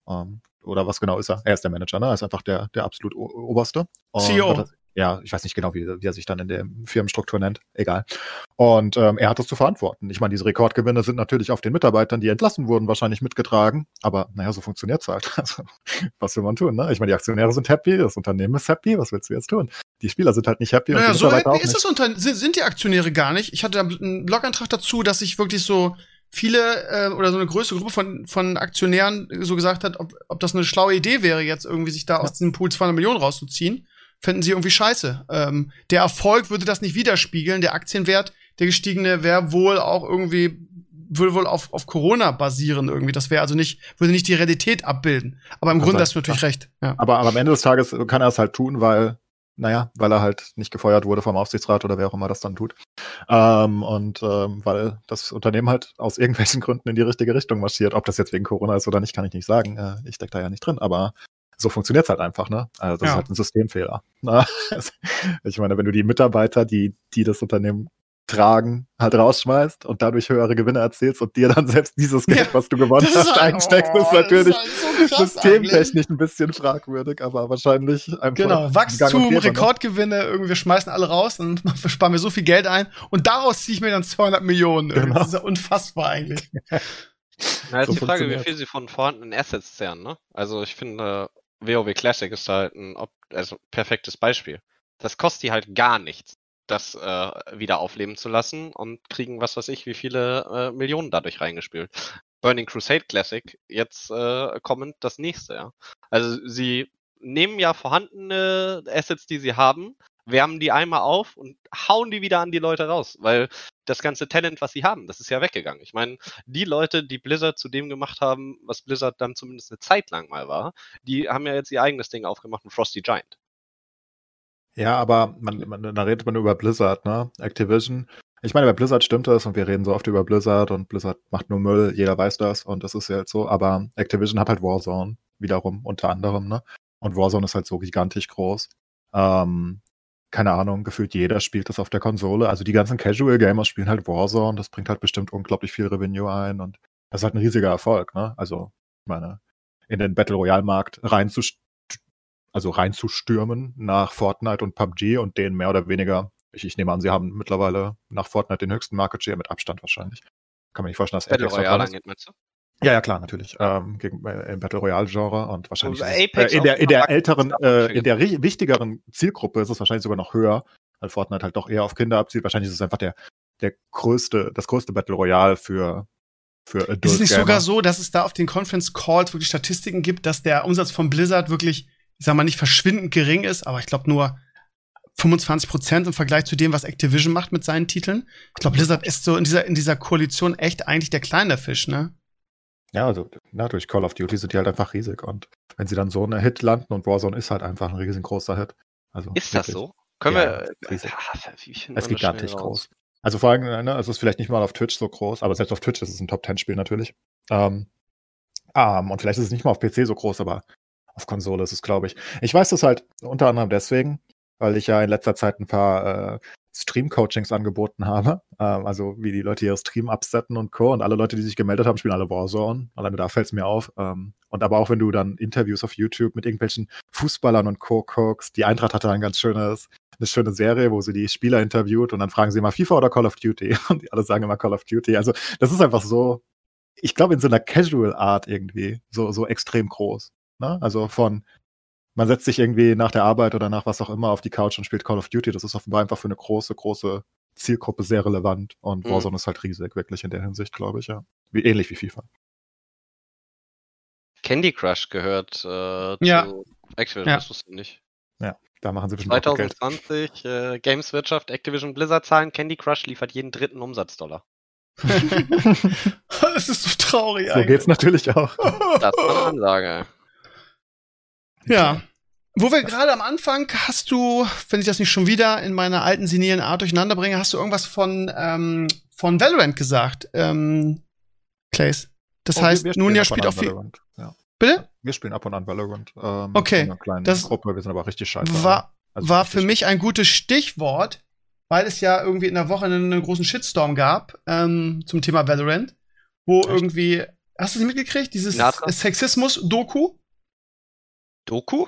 Ähm, oder was genau ist er? Er ist der Manager, ne? Er ist einfach der, der absolut oberste. Und CEO. das- Ja, ich weiß nicht genau, wie, wie er sich dann in der Firmenstruktur nennt. Egal. Und ähm, er hat das zu verantworten. Ich meine, diese Rekordgewinne sind natürlich auf den Mitarbeitern, die entlassen wurden, wahrscheinlich mitgetragen. Aber naja, so funktioniert's halt. Also, was will man tun? Ne? Ich meine, die Aktionäre sind happy, das Unternehmen ist happy. Was willst du jetzt tun? Die Spieler sind halt nicht happy und Naja, die so Mitarbeiter happy auch ist nicht. das unter sind, die Aktionäre gar nicht. Ich hatte da einen Blogantrag dazu, dass sich wirklich so viele äh, oder so eine größere Gruppe von, von Aktionären so gesagt hat, ob, ob das eine schlaue Idee wäre, jetzt irgendwie sich da aus diesem Pool 200 Millionen rauszuziehen. Fänden sie irgendwie scheiße. Ähm, der Erfolg würde das nicht widerspiegeln. Der Aktienwert, der gestiegene, wäre wohl auch irgendwie, würde wohl auf, auf Corona basieren irgendwie. Das wäre also nicht, würde nicht die Realität abbilden. Aber im Grunde hast du natürlich ja. recht. Ja. Aber, aber am Ende des Tages kann er es halt tun, weil, naja, weil er halt nicht gefeuert wurde vom Aufsichtsrat oder wer auch immer das dann tut. Ähm, und ähm, weil das Unternehmen halt aus irgendwelchen Gründen in die richtige Richtung marschiert. Ob das jetzt wegen Corona ist oder nicht, kann ich nicht sagen. Äh, ich stecke da ja nicht drin, aber so funktioniert's halt einfach, ne? Also das Ja. ist halt ein Systemfehler. Na, ich meine, wenn du die Mitarbeiter, die, die das Unternehmen tragen, halt rausschmeißt und dadurch höhere Gewinne erzielst und dir dann selbst dieses Geld, Ja, was du gewonnen Das ist hast, halt- einsteckst, oh, ist das natürlich halt so systemtechnisch ein bisschen fragwürdig, aber wahrscheinlich einfach. Genau, und Wachstum, ne? Rekordgewinne, irgendwie wir schmeißen alle raus, dann sparen wir so viel Geld ein und daraus ziehe ich mir dann 200 Millionen. Genau. Das ist ja unfassbar eigentlich. Na, ist So die Frage, wie viel sie von vorhandenen Assets zehren, ne? Also ich finde, WoW Classic ist halt ein ob- also perfektes Beispiel. Das kostet die halt gar nichts, das äh, wieder aufleben zu lassen und kriegen was weiß ich, wie viele äh, Millionen dadurch reingespielt. Burning Crusade Classic, jetzt äh, kommend das nächste, ja. Also sie nehmen ja vorhandene Assets, die sie haben, wärmen die einmal auf und hauen die wieder an die Leute raus, weil das ganze Talent, was sie haben, das ist ja weggegangen. Ich meine, die Leute, die Blizzard zu dem gemacht haben, was Blizzard dann zumindest eine Zeit lang mal war, die haben ja jetzt ihr eigenes Ding aufgemacht, ein Frosty Giant. Ja, aber man, man, da redet man über Blizzard, ne? Activision. Ich meine, bei Blizzard stimmt das und wir reden so oft über Blizzard und Blizzard macht nur Müll, jeder weiß das und das ist ja halt so, aber Activision hat halt Warzone wiederum unter anderem, ne? Und Warzone ist halt so gigantisch groß. Ähm, keine Ahnung, gefühlt jeder spielt das auf der Konsole. Also die ganzen Casual Gamers spielen halt Warzone, das bringt halt bestimmt unglaublich viel Revenue ein und das ist halt ein riesiger Erfolg, ne? Also, ich meine, in den Battle Royale Markt reinzustürmen also reinzustürmen nach Fortnite und PUBG und denen mehr oder weniger, ich, ich nehme an, sie haben mittlerweile nach Fortnite den höchsten Market Share mit Abstand wahrscheinlich. Kann man nicht vorstellen, dass Battle Royale angeht, meinst du? Ja, ja, klar, natürlich. Ähm, gegen, äh, Im Battle Royale-Genre und wahrscheinlich Also ist Apex äh, in der, in der älteren, äh, in der wichtigeren Zielgruppe ist es wahrscheinlich sogar noch höher, weil Fortnite halt doch eher auf Kinder abzielt. Wahrscheinlich ist es einfach der, der größte, das größte Battle Royale für, für Adult Ist es nicht Gamer. sogar so, dass es da auf den Conference Calls wirklich Statistiken gibt, dass der Umsatz von Blizzard wirklich, ich sag mal, nicht verschwindend gering ist, aber ich glaube nur 25 Prozent im Vergleich zu dem, was Activision macht mit seinen Titeln. Ich glaube, Blizzard ist so in dieser, in dieser Koalition echt eigentlich der kleine Fisch, ne? Ja, also na, durch Call of Duty sind die halt einfach riesig. Und wenn sie dann so eine Hit landen und Warzone ist halt einfach ein riesengroßer Hit. Also Ist das wirklich. so? Können Ja, wir. riesig. Finden Es ist das gigantisch groß. Also vor allem, ne, also es ist vielleicht nicht mal auf Twitch so groß, aber selbst auf Twitch ist es ein Top-10-Spiel natürlich. Ähm, ähm, und vielleicht ist es nicht mal auf PC so groß, aber auf Konsole ist es, glaube ich. Ich weiß das halt unter anderem deswegen, weil ich ja in letzter Zeit ein paar äh, Stream-Coachings angeboten habe. Ähm, also wie die Leute ihre Stream absetten und Co. Und alle Leute, die sich gemeldet haben, spielen alle Warzone. Alleine da fällt es mir auf. Ähm, und aber auch wenn du dann Interviews auf YouTube mit irgendwelchen Fußballern und Co. guckst, die Eintracht hatte ein ganz schönes eine schöne Serie, wo sie die Spieler interviewt und dann fragen sie immer FIFA oder Call of Duty und die alle sagen immer Call of Duty. Also das ist einfach so, ich glaube in so einer Casual Art irgendwie so so extrem groß. Ne? Also von man setzt sich irgendwie nach der Arbeit oder nach was auch immer auf die Couch und spielt Call of Duty. Das ist offenbar einfach für eine große große Zielgruppe sehr relevant und Mhm. Warzone ist halt riesig wirklich in der Hinsicht, glaube ich ja. Wie ähnlich wie FIFA. Candy Crush gehört äh, Ja. zu Activision, Ja. das wusste ich nicht. Da machen sie bestimmt auch gut Geld. 2020, äh, Gameswirtschaft, Activision Blizzard Zahlen, Candy Crush liefert jeden dritten Umsatzdollar. das ist so traurig So geht's natürlich auch. Das war eine Ansage. Ja. Wo wir gerade am Anfang hast du, wenn ich das nicht schon wieder in meiner alten senilen Art durcheinander bringe, hast du irgendwas von, ähm, von Valorant gesagt, ähm, Clays. Das Oh, heißt, nun ja spielt auch viel. Valorant, Ja. Bitte? Wir spielen ab und an Valorant. Ähm, Okay, in einer kleinen das Gruppe, wir sind aber richtig scheiße. War, Also war für mich ein gutes Stichwort, weil es ja irgendwie in der Woche einen, einen großen Shitstorm gab ähm, zum Thema Valorant, wo Echt? irgendwie, hast du sie mitgekriegt, dieses? Sexismus-Doku? Doku?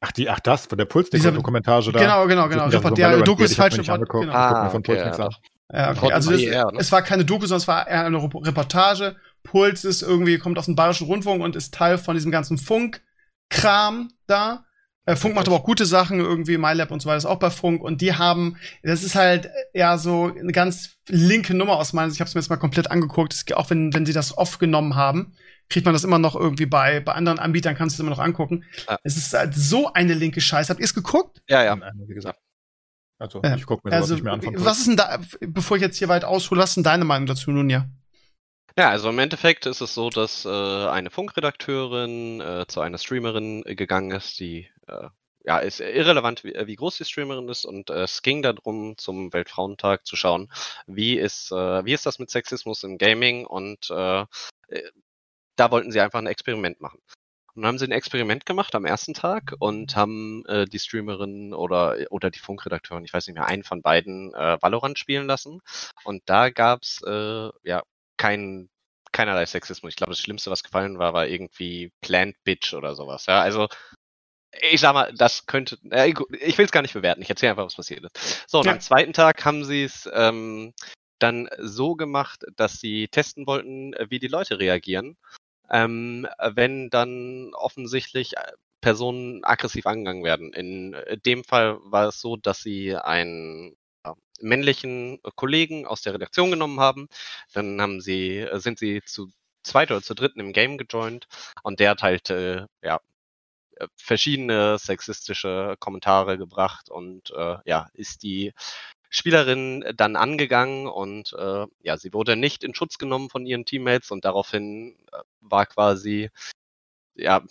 Ach, die, ach das, von der Dieser- Pulsdick-Dokumentage da. Genau, genau, genau. Report, ja, Doku ist angeguckt. Genau. Ah, von Puls okay, ja. Ja, okay. Also das, IR, ne? es war keine Doku, sondern es war eher eine Rep- Reportage. Puls ist irgendwie, kommt aus dem Bayerischen Rundfunk und ist Teil von diesem ganzen Funk-Kram da. Äh, Funk macht aber auch gute Sachen, irgendwie MyLab und so weiter ist auch bei Funk. Und die haben, das ist halt ja so eine ganz linke Nummer aus meiner Sicht. Ich habe es mir jetzt mal komplett angeguckt. Auch wenn, wenn sie das aufgenommen haben, kriegt man das immer noch irgendwie bei, bei anderen Anbietern, kannst du es immer noch angucken. Ja. Es ist halt so eine linke Scheiße. Habt ihr es geguckt? Ja, ja. Wie gesagt. Also, Ja. ich gucke mir sowas Also, nicht mehr an was ist denn da, bevor ich jetzt hier weit aushole, was ist denn deine Meinung dazu nun ja? Ja, also im Endeffekt ist es so, dass äh, eine Funkredakteurin äh, zu einer Streamerin gegangen ist, die äh, ja ist irrelevant, wie, wie groß die Streamerin ist, und äh, es ging darum, zum Weltfrauentag zu schauen, wie ist äh, wie ist das mit Sexismus im Gaming und äh, da wollten sie einfach ein Experiment machen. Und dann haben sie ein Experiment gemacht am ersten Tag und haben äh, die Streamerin oder, oder die Funkredakteurin, ich weiß nicht mehr, einen von beiden äh, Valorant spielen lassen. Und da gab's äh, ja kein, keinerlei Sexismus. Ich glaube, das Schlimmste, was gefallen war, war irgendwie Plant Bitch oder sowas. Ja, also ich sag mal, das könnte. Äh, ich will es gar nicht bewerten. Ich erzähle einfach, was passiert ist. So, und Ja. am zweiten Tag haben sie es ähm, dann so gemacht, dass sie testen wollten, äh, wie die Leute reagieren, ähm, wenn dann offensichtlich äh, Personen aggressiv angegangen werden. In äh, dem Fall war es so, dass sie einen männlichen Kollegen aus der Redaktion genommen haben. Dann haben sie, äh, sind sie zu zweit oder zu dritten im Game gejoint und der hat halt ja verschiedene sexistische Kommentare gebracht und äh, ja, ist die Spielerin dann angegangen und äh, ja, sie wurde nicht in Schutz genommen von ihren Teammates und daraufhin äh, war quasi ja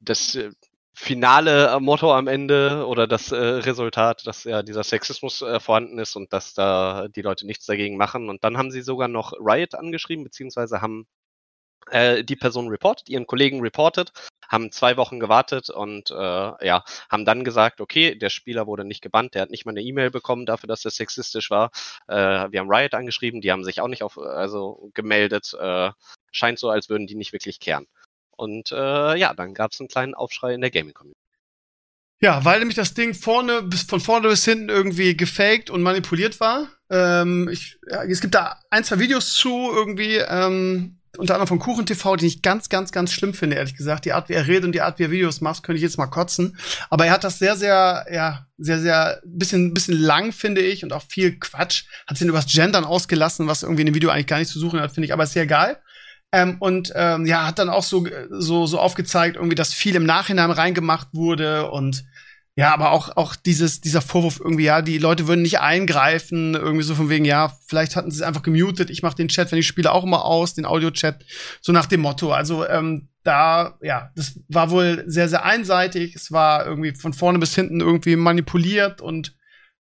das äh, finale äh, Motto am Ende oder das äh, Resultat, dass ja dieser Sexismus äh, vorhanden ist und dass da die Leute nichts dagegen machen. Und dann haben sie sogar noch Riot angeschrieben, beziehungsweise haben äh, die Person reportet, ihren Kollegen reportet, haben zwei Wochen gewartet und äh, ja, haben dann gesagt, okay, der Spieler wurde nicht gebannt, der hat nicht mal eine E-Mail bekommen dafür, dass er sexistisch war. Äh, wir haben Riot angeschrieben, die haben sich auch nicht auf, also gemeldet. Äh, scheint so, als würden die nicht wirklich kehren. Und äh, ja, dann gab es einen kleinen Aufschrei in der Gaming-Community. Ja, weil nämlich das Ding vorne bis von vorne bis hinten irgendwie gefaked und manipuliert war. Ähm, ich, ja, es gibt da ein, zwei Videos zu irgendwie, ähm, unter anderem von Kuchen TV, den ich ganz, ganz, ganz schlimm finde, ehrlich gesagt. Die Art, wie er redet und die Art, wie er Videos macht, könnte ich jetzt mal kotzen. Aber er hat das sehr, sehr, ja, sehr, sehr, bisschen, bisschen lang, finde ich, und auch viel Quatsch. Hat sich übers Gendern ausgelassen, was irgendwie in dem Video eigentlich gar nicht zu suchen hat, finde ich, aber ist sehr geil. Ähm, und ähm, ja, hat dann auch so, so, so aufgezeigt, irgendwie, dass viel im Nachhinein reingemacht wurde und ja, aber auch, auch dieses, dieser Vorwurf irgendwie, ja, die Leute würden nicht eingreifen, irgendwie so von wegen, ja, vielleicht hatten sie es einfach gemutet, ich mache den Chat, wenn ich spiele, auch immer aus, den Audio-Chat, so nach dem Motto. Also, ähm, da, ja, das war wohl sehr, sehr einseitig. Es war irgendwie von vorne bis hinten irgendwie manipuliert und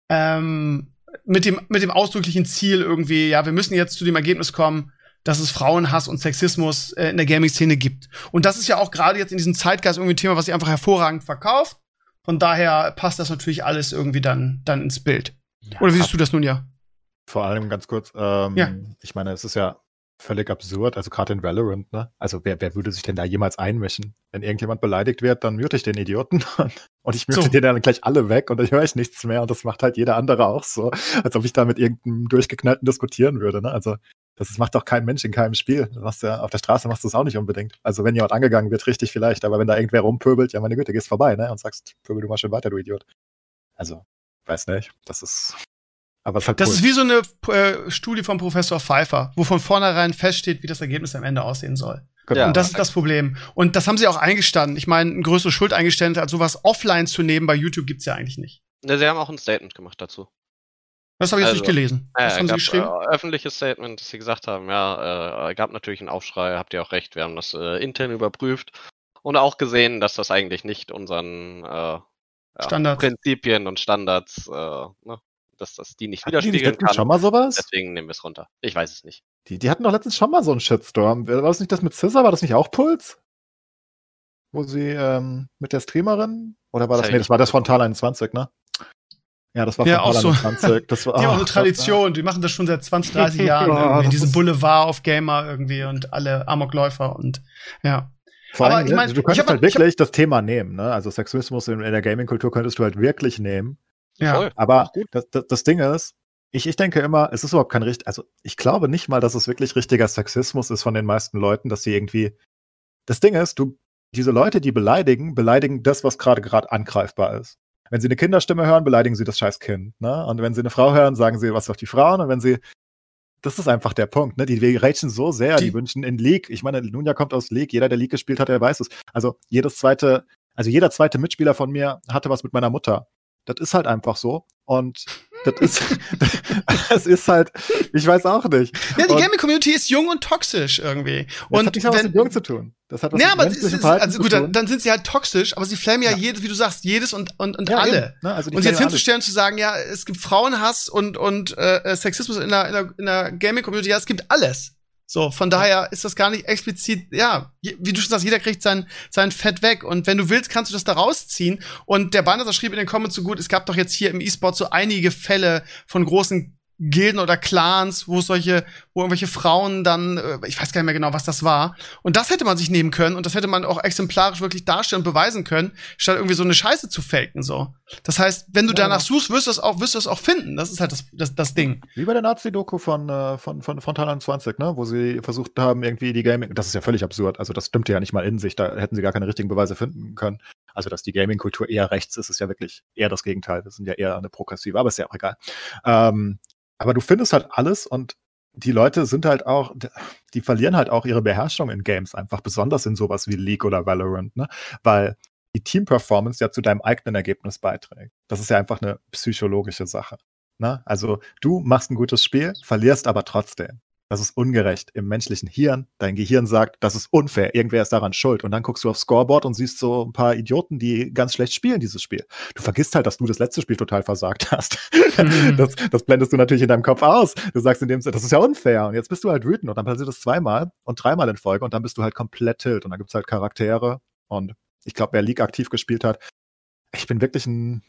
ähm, mit dem, mit dem ausdrücklichen Ziel irgendwie, ja, wir müssen jetzt zu dem Ergebnis kommen, dass es Frauenhass und Sexismus äh, in der Gaming-Szene gibt. Und das ist ja auch gerade jetzt in diesem Zeitgeist irgendwie ein Thema, was sich einfach hervorragend verkauft. Von daher passt das natürlich alles irgendwie dann, dann ins Bild. Ja, Oder wie siehst du das nun ja? Vor allem ganz kurz, ähm, ja. ich meine, es ist ja völlig absurd, also gerade in Valorant, ne? Also wer, wer würde sich denn da jemals einmischen? Wenn irgendjemand beleidigt wird, dann mute ich den Idioten und ich mute so. den dann gleich alle weg und dann höre ich nichts mehr und das macht halt jeder andere auch so, als ob ich da mit irgendeinem Durchgeknallten diskutieren würde, ne? Also das macht doch kein Mensch in keinem Spiel. machst ja, auf der Straße machst du es auch nicht unbedingt. Also wenn jemand angegangen wird, richtig vielleicht, aber wenn da irgendwer rumpöbelt, ja meine Güte, gehst vorbei, ne? Und sagst, pöbel du mal schön weiter, du Idiot. Also, weiß nicht. Das ist. Aber es ist halt Das cool. ist wie so eine äh, Studie von Professor Pfeiffer, wo von vornherein feststeht, wie das Ergebnis am Ende aussehen soll. Genau. Und das ist das Problem. Und das haben sie auch eingestanden. Ich meine, eine größere Schuld eingestanden, als sowas offline zu nehmen bei YouTube gibt's ja eigentlich nicht. Ja, sie haben auch ein Statement gemacht dazu. Das habe ich also, jetzt nicht gelesen. Was äh, haben Sie geschrieben? Äh, öffentliches Statement, dass Sie gesagt haben, ja, äh, gab natürlich einen Aufschrei, habt ihr auch recht, wir haben das äh, intern überprüft und auch gesehen, dass das eigentlich nicht unseren äh, ja, Prinzipien und Standards, äh, ne, dass das die nicht hatten widerspiegeln die kann. schon mal sowas? Deswegen nehmen wir es runter. Ich weiß es nicht. Die, die hatten doch letztens schon mal so einen Shitstorm. War das nicht das mit Scissor? War das nicht auch Puls? Wo sie ähm, mit der Streamerin? Oder war das, das nee, das war das Frontal 21, ne? Ja, das war ja auch so. 20. Das war, die haben auch eine Tradition. Die machen das schon seit 20, 30 Jahren. irgendwie. Diesen Boulevard auf Gamer irgendwie und alle Amokläufer und ja. Vor allem, ich mein, du könntest halt wirklich das Thema nehmen, ne? Also Sexismus in, in der Gaming-Kultur könntest du halt wirklich nehmen. Ja. Aber das, das, das Ding ist, ich, ich denke immer, es ist überhaupt kein richtig, also ich glaube nicht mal, dass es wirklich richtiger Sexismus ist von den meisten Leuten, dass sie irgendwie. Das Ding ist, du, diese Leute, die beleidigen, beleidigen das, was gerade gerade angreifbar ist. Wenn sie eine Kinderstimme hören, beleidigen sie das scheiß Kind. Ne? Und wenn sie eine Frau hören, sagen sie was auf die Frauen. Und wenn sie das ist einfach der Punkt, ne? Die ragen so sehr, die, die wünschen in League. Ich meine, Lunja kommt aus League, jeder, der League gespielt hat, der weiß es. Also jedes zweite, also jeder zweite Mitspieler von mir hatte was mit meiner Mutter. Das ist halt einfach so. Und das ist, das ist halt, ich weiß auch nicht. Ja, die Gaming-Community ist jung und toxisch irgendwie. Und das hat nichts was mit jung zu tun. Das hat was ja, mit aber ist, also gut, dann, dann, sind sie halt toxisch, aber sie flamen ja, ja. jedes, wie du sagst, jedes und, und, und ja, alle. Ne? Also und jetzt hinzustellen, zu sagen, ja, es gibt Frauenhass und, und äh, Sexismus in der, in der, in der Gaming-Community, ja, es gibt alles. So, von daher ist das gar nicht explizit, ja, wie du schon sagst, jeder kriegt sein, sein Fett weg. Und wenn du willst, kannst du das da rausziehen. Und der Banner schrieb in den Comments so gut, es gab doch jetzt hier im E-Sport so einige Fälle von großen Gilden oder Clans, wo solche, wo irgendwelche Frauen dann, äh, ich weiß gar nicht mehr genau, was das war. Und das hätte man sich nehmen können und das hätte man auch exemplarisch wirklich darstellen und beweisen können, statt irgendwie so eine Scheiße zu faken, so. Das heißt, wenn du danach suchst, wirst du es auch, wirst du es auch finden. Das ist halt das, das, das Ding. Wie bei der Nazi-Doku von, äh, von, von, von Thailand 20, ne, wo sie versucht haben, irgendwie die Gaming, das ist ja völlig absurd. Also, das stimmte ja nicht mal in sich. Da hätten sie gar keine richtigen Beweise finden können. Also, dass die Gaming-Kultur eher rechts ist, ist ja wirklich eher das Gegenteil. Wir sind ja eher eine progressive, aber ist ja auch egal. Ähm, aber du findest halt alles und die Leute sind halt auch, die verlieren halt auch ihre Beherrschung in Games einfach, besonders in sowas wie League oder Valorant, ne? Weil die Team-Performance ja zu deinem eigenen Ergebnis beiträgt. Das ist ja einfach eine psychologische Sache. Ne? Also du machst ein gutes Spiel, verlierst aber trotzdem. Das ist ungerecht im menschlichen Hirn. Dein Gehirn sagt, das ist unfair, irgendwer ist daran schuld. Und dann guckst du aufs Scoreboard und siehst so ein paar Idioten, die ganz schlecht spielen, dieses Spiel. Du vergisst halt, dass du das letzte Spiel total versagt hast. Mhm. Das, das blendest du natürlich in deinem Kopf aus. Du sagst in dem Sinne, das ist ja unfair. Und jetzt bist du halt wütend und dann passiert das zweimal und dreimal in Folge und dann bist du halt komplett tilt. Und dann gibt's halt Charaktere. Und ich glaube, wer League aktiv gespielt hat, ich bin wirklich ein,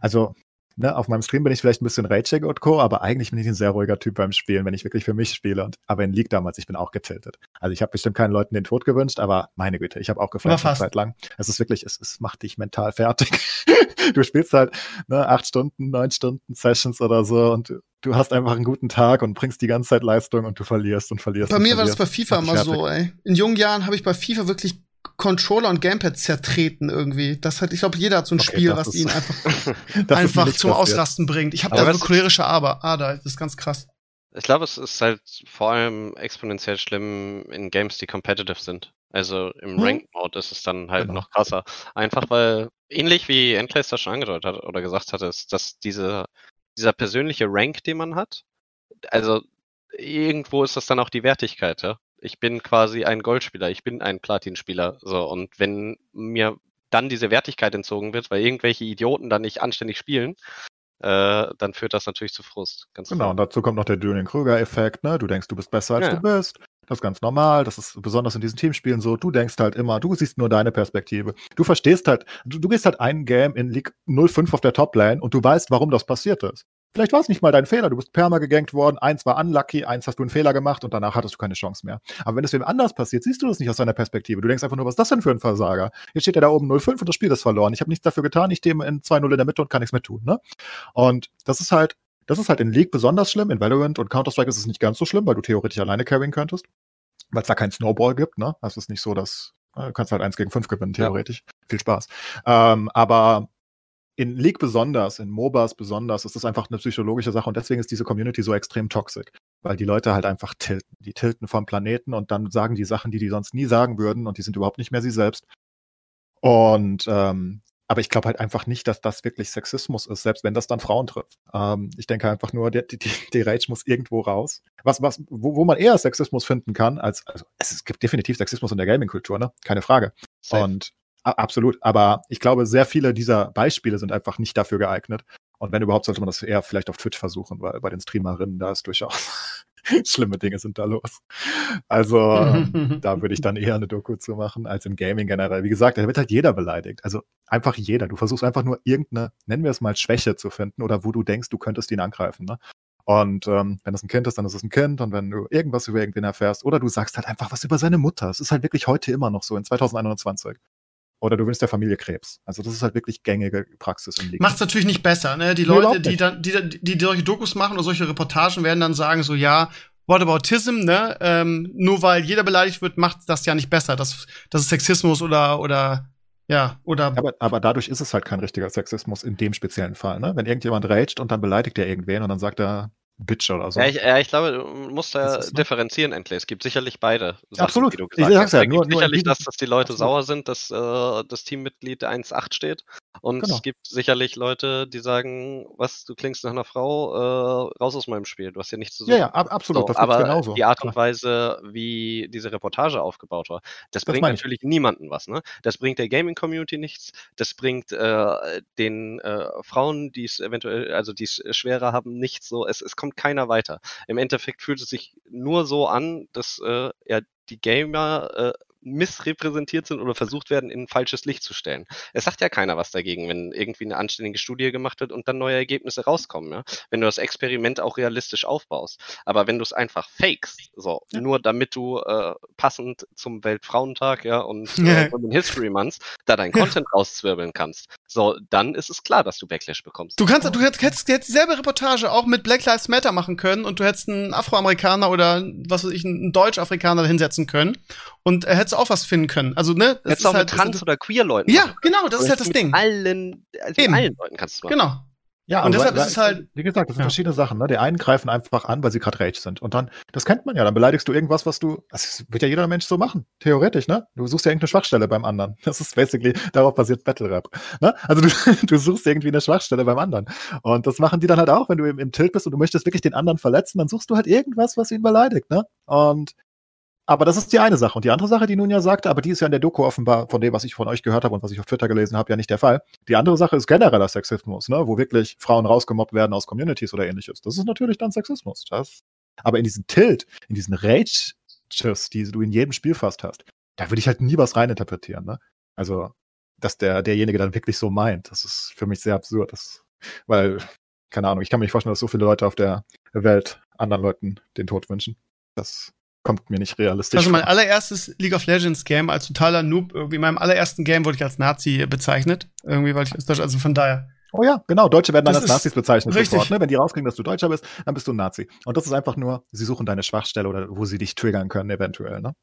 also ne, auf meinem Stream bin ich vielleicht ein bisschen ragig und Co., aber eigentlich bin ich ein sehr ruhiger Typ beim Spielen, wenn ich wirklich für mich spiele. Und, aber in League damals, ich bin auch getiltet. Also ich habe bestimmt keinen Leuten den Tod gewünscht, aber meine Güte, ich habe auch geflasht eine Zeit lang. Es ist wirklich, es, es macht dich mental fertig. du spielst halt ne, acht Stunden, neun Stunden Sessions oder so und du hast einfach einen guten Tag und bringst die ganze Zeit Leistung und du verlierst und verlierst. Bei mir verlierst. war das bei FIFA immer so, ey. In jungen Jahren habe ich bei FIFA wirklich Controller und Gamepad zertreten irgendwie. Das hat, ich glaube, jeder hat so ein okay, Spiel, was ihn einfach, einfach zum. Ausrasten bringt. Ich habe da so cholerische Ader, das ist ganz krass. Ich glaube, es ist halt vor allem exponentiell schlimm in Games, die competitive sind. Also im hm. Ranked Mode ist es dann halt genau. noch krasser. Einfach weil, ähnlich wie Endclays das schon angedeutet hat oder gesagt hat, ist, dass diese, dieser persönliche Rank, den man hat, also irgendwo ist das dann auch die Wertigkeit, ja ich bin quasi ein Goldspieler, ich bin ein Platinspieler. So, und wenn mir dann diese Wertigkeit entzogen wird, weil irgendwelche Idioten dann nicht anständig spielen, äh, dann führt das natürlich zu Frust. genau, klar. und dazu kommt noch der Julian-Krüger-Effekt, ne? Du denkst, du bist besser als ja. du bist. Das ist ganz normal, das ist besonders in diesen Teamspielen so. Du denkst halt immer, du siehst nur deine Perspektive. Du verstehst halt, du, du gehst halt ein Game in League 05 auf der Top-Lane und du weißt, warum das passiert ist. Vielleicht war es nicht mal dein Fehler, du bist perma gegankt worden, eins war unlucky, eins hast du einen Fehler gemacht und danach hattest du keine Chance mehr. Aber wenn es wem anders passiert, siehst du das nicht aus deiner Perspektive. Du denkst einfach nur, was ist das denn für ein Versager? Jetzt steht er da oben 0-5 und das Spiel ist verloren. Ich habe nichts dafür getan, ich stehe in 2-0 in der Mitte und kann nichts mehr tun. Ne? Und das ist halt, das ist halt in League besonders schlimm. In Valorant und Counter-Strike ist es nicht ganz so schlimm, weil du theoretisch alleine carryen könntest. Weil es da keinen Snowball gibt, ne? Das ist nicht so, dass du kannst halt eins gegen fünf gewinnen, theoretisch. Ja. Viel Spaß. Ähm, aber in League besonders, in MOBAs besonders, ist das einfach eine psychologische Sache und deswegen ist diese Community so extrem toxisch, weil die Leute halt einfach tilten. Die tilten vom Planeten und dann sagen die Sachen, die die sonst nie sagen würden und die sind überhaupt nicht mehr sie selbst. Und ähm, aber ich glaube halt einfach nicht, dass das wirklich Sexismus ist, selbst wenn das dann Frauen trifft. Ähm, ich denke einfach nur, die, die, die Rage muss irgendwo raus. Was, was, wo, wo man eher Sexismus finden kann, als also es gibt definitiv Sexismus in der Gaming-Kultur, ne? Keine Frage. Safe. Und Absolut, aber ich glaube, sehr viele dieser Beispiele sind einfach nicht dafür geeignet. Und wenn überhaupt, sollte man das eher vielleicht auf Twitch versuchen, weil bei den Streamerinnen da ist durchaus schlimme Dinge sind da los. Also da würde ich dann eher eine Doku zu machen, als im Gaming generell. Wie gesagt, da wird halt jeder beleidigt. Also einfach jeder. Du versuchst einfach nur irgendeine, nennen wir es mal, Schwäche zu finden oder wo du denkst, du könntest ihn angreifen. Ne? Und ähm, wenn das ein Kind ist, dann ist es ein Kind. Und wenn du irgendwas über irgendwen erfährst, oder du sagst halt einfach was über seine Mutter. Es ist halt wirklich heute immer noch so, in 2021 oder du wünschst der Familie Krebs. Also das ist halt wirklich gängige Praxis im League. Macht's natürlich nicht besser, ne? Die Leute, die dann, die, die, die solche Dokus machen oder solche Reportagen werden dann sagen so, ja, what Whataboutism, ne? Ähm, nur weil jeder beleidigt wird, macht das ja nicht besser. Das, das ist Sexismus oder, oder, ja, oder. Aber, aber dadurch ist es halt kein richtiger Sexismus in dem speziellen Fall, ne? Wenn irgendjemand ragt und dann beleidigt er irgendwen und dann sagt er, Bitch oder so. Ja, ich, ja, ich glaube, du musst da differenzieren endlich. Es gibt sicherlich beide. Sachen, Absolut. ich sag's ja, nur, nur sicherlich, dass, dass die Leute Absolut. sauer sind, dass äh, das Teammitglied 1-8 steht. Und genau. es gibt sicherlich Leute, die sagen, was, du klingst nach einer Frau, äh, raus aus meinem Spiel. Du hast ja nichts zu sagen. Ja, ja, absolut. So, aber genauso. die Art und Weise, wie diese Reportage aufgebaut war, das, das bringt natürlich niemanden was. Ne? Das bringt der Gaming-Community nichts. Das bringt äh, den äh, Frauen, die es eventuell, also die es schwerer haben, nichts. So, es, es kommt kommt keiner weiter. Im Endeffekt fühlt es sich nur so an, dass äh, ja, die Gamer äh, missrepräsentiert sind oder versucht werden, in ein falsches Licht zu stellen. Es sagt ja keiner was dagegen, wenn irgendwie eine anständige Studie gemacht wird und dann neue Ergebnisse rauskommen. Ja? Wenn du das Experiment auch realistisch aufbaust. Aber wenn du es einfach fakest, so, ja. nur damit du äh, passend zum Weltfrauentag ja, und äh, den History Months da dein Content ja. rauszwirbeln kannst, so, dann ist es klar, dass du Backlash bekommst. Du kannst, du hättest, hättest dieselbe Reportage auch mit Black Lives Matter machen können und du hättest einen Afroamerikaner oder was weiß ich, einen Deutsch-Afrikaner hinsetzen können und er hätte auch was finden können. Also, ne? Hättest auch halt, mit Trans- oder Queer-Leuten. Ja, genau, das ist halt das Ding. Allen, also mit allen Leuten kannst du machen. Genau. Ja, Und deshalb weil- ist es halt- Wie gesagt, das sind Ja. verschiedene Sachen. Ne? Die einen greifen einfach an, weil sie gerade Rage sind. Und dann, das kennt man ja, dann beleidigst du irgendwas, was du. Das wird ja jeder Mensch so machen. Theoretisch, ne? Du suchst ja irgendeine Schwachstelle beim anderen. Das ist basically, darauf basiert Battle Rap. Ne? Also du, du suchst irgendwie eine Schwachstelle beim anderen. Und das machen die dann halt auch, wenn du im, im Tilt bist und du möchtest wirklich den anderen verletzen, dann suchst du halt irgendwas, was ihn beleidigt, ne? Und aber das ist die eine Sache. Und die andere Sache, die nun ja sagte, aber die ist ja in der Doku offenbar, von dem, was ich von euch gehört habe und was ich auf Twitter gelesen habe, ja nicht der Fall. Die andere Sache ist genereller Sexismus, ne? wo wirklich Frauen rausgemobbt werden aus Communities oder ähnliches. Das ist natürlich dann Sexismus. Das, aber in diesen Tilt, in diesen Rages, die du in jedem Spiel fast hast, da würde ich halt nie was reininterpretieren. Ne? Also, dass der, derjenige dann wirklich so meint, das ist für mich sehr absurd. Das, weil, keine Ahnung, ich kann mir nicht vorstellen, dass so viele Leute auf der Welt anderen Leuten den Tod wünschen. Das kommt mir nicht realistisch Also mein vor. allererstes League of Legends Game als totaler Noob, irgendwie in meinem allerersten Game wurde ich als Nazi bezeichnet. Irgendwie, weil ich aus Deutschland, also von daher. Oh ja, genau. Deutsche werden dann Das als Nazis bezeichnet. richtig. Sofort, ne? Wenn die rauskriegen, dass du Deutscher bist, dann bist du ein Nazi. Und das ist einfach nur, sie suchen deine Schwachstelle oder wo sie dich triggern können, eventuell. Ne?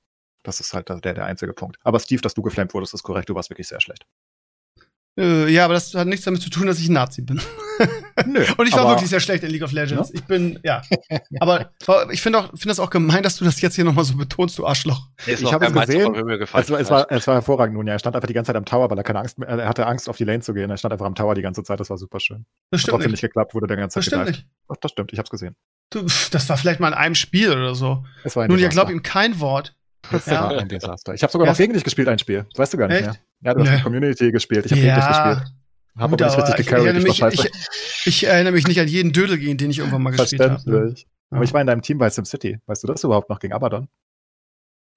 Das ist halt der, der einzige Punkt. Aber Steve, dass du geflammt wurdest, ist korrekt. Du warst wirklich sehr schlecht. Äh, ja, aber das hat nichts damit zu tun, dass ich ein Nazi bin. Nö. Und ich war aber- wirklich sehr schlecht in League of Legends. Ich bin, ja. Aber ich finde auch, finde das auch gemein, dass du das jetzt hier nochmal so betonst, du Arschloch. Ich habe es gesehen. Es war, es, war, es war hervorragend nun, ja. Er stand einfach die ganze Zeit am Tower, weil er keine Angst mehr, er hatte Angst, auf die Lane zu gehen. Er stand einfach am Tower die ganze Zeit, das war super schön. Das Hat stimmt trotzdem nicht. nicht geklappt, wurde der ganze Das Zeit stimmt gedived. nicht. Doch, Das stimmt, ich hab's gesehen. Du, das war vielleicht mal in einem Spiel oder so. Es Nun, ja, Desaster. glaub ihm kein Wort. Das Ja. war ein Desaster. Ich habe sogar Ja. noch gegen dich gespielt, ein Spiel. Das weißt du gar nicht Echt? mehr. Ja, du hast Nee. die Community gespielt. Ich habe gegen dich gespielt. Hab Gut, aber nicht richtig ich, gecarried. Ich scheiße. ich, ich erinnere mich nicht an jeden Dödel, gegen den ich irgendwann mal gespielt habe. Verständlich. Ja. Aber ich war in deinem Team bei SimCity. Weißt du das überhaupt noch gegen Abaddon?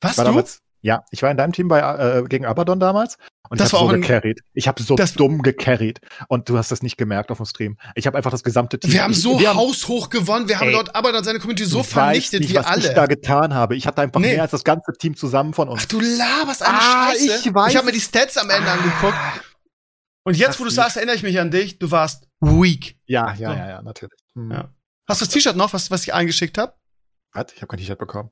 Was, war du? damals, ja, ich war in deinem Team bei, äh, gegen Abaddon damals und Das ich habe war so auch ein- gecarried. Ich habe so Das- dumm gecarried und du hast das nicht gemerkt auf dem Stream. Ich habe einfach das gesamte Team. Wir haben so wir haben, haushoch gewonnen. Wir haben Ey, dort aber dann seine Community so vernichtet nicht, wie was ich da alle. getan habe. Ich hatte einfach Nee. mehr als das ganze Team zusammen von uns. Ach, du laberst eine Ah, Scheiße. ich weiß ich habe mir die Stats am Ende angeguckt. Und jetzt, Das wo du sagst, erinnere ich mich an dich. Du warst weak. ja, ja, So. ja, ja, natürlich. Hm. Ja. Hast du das T-Shirt noch, was, was ich eingeschickt habe? Was? Ich habe kein T-Shirt bekommen.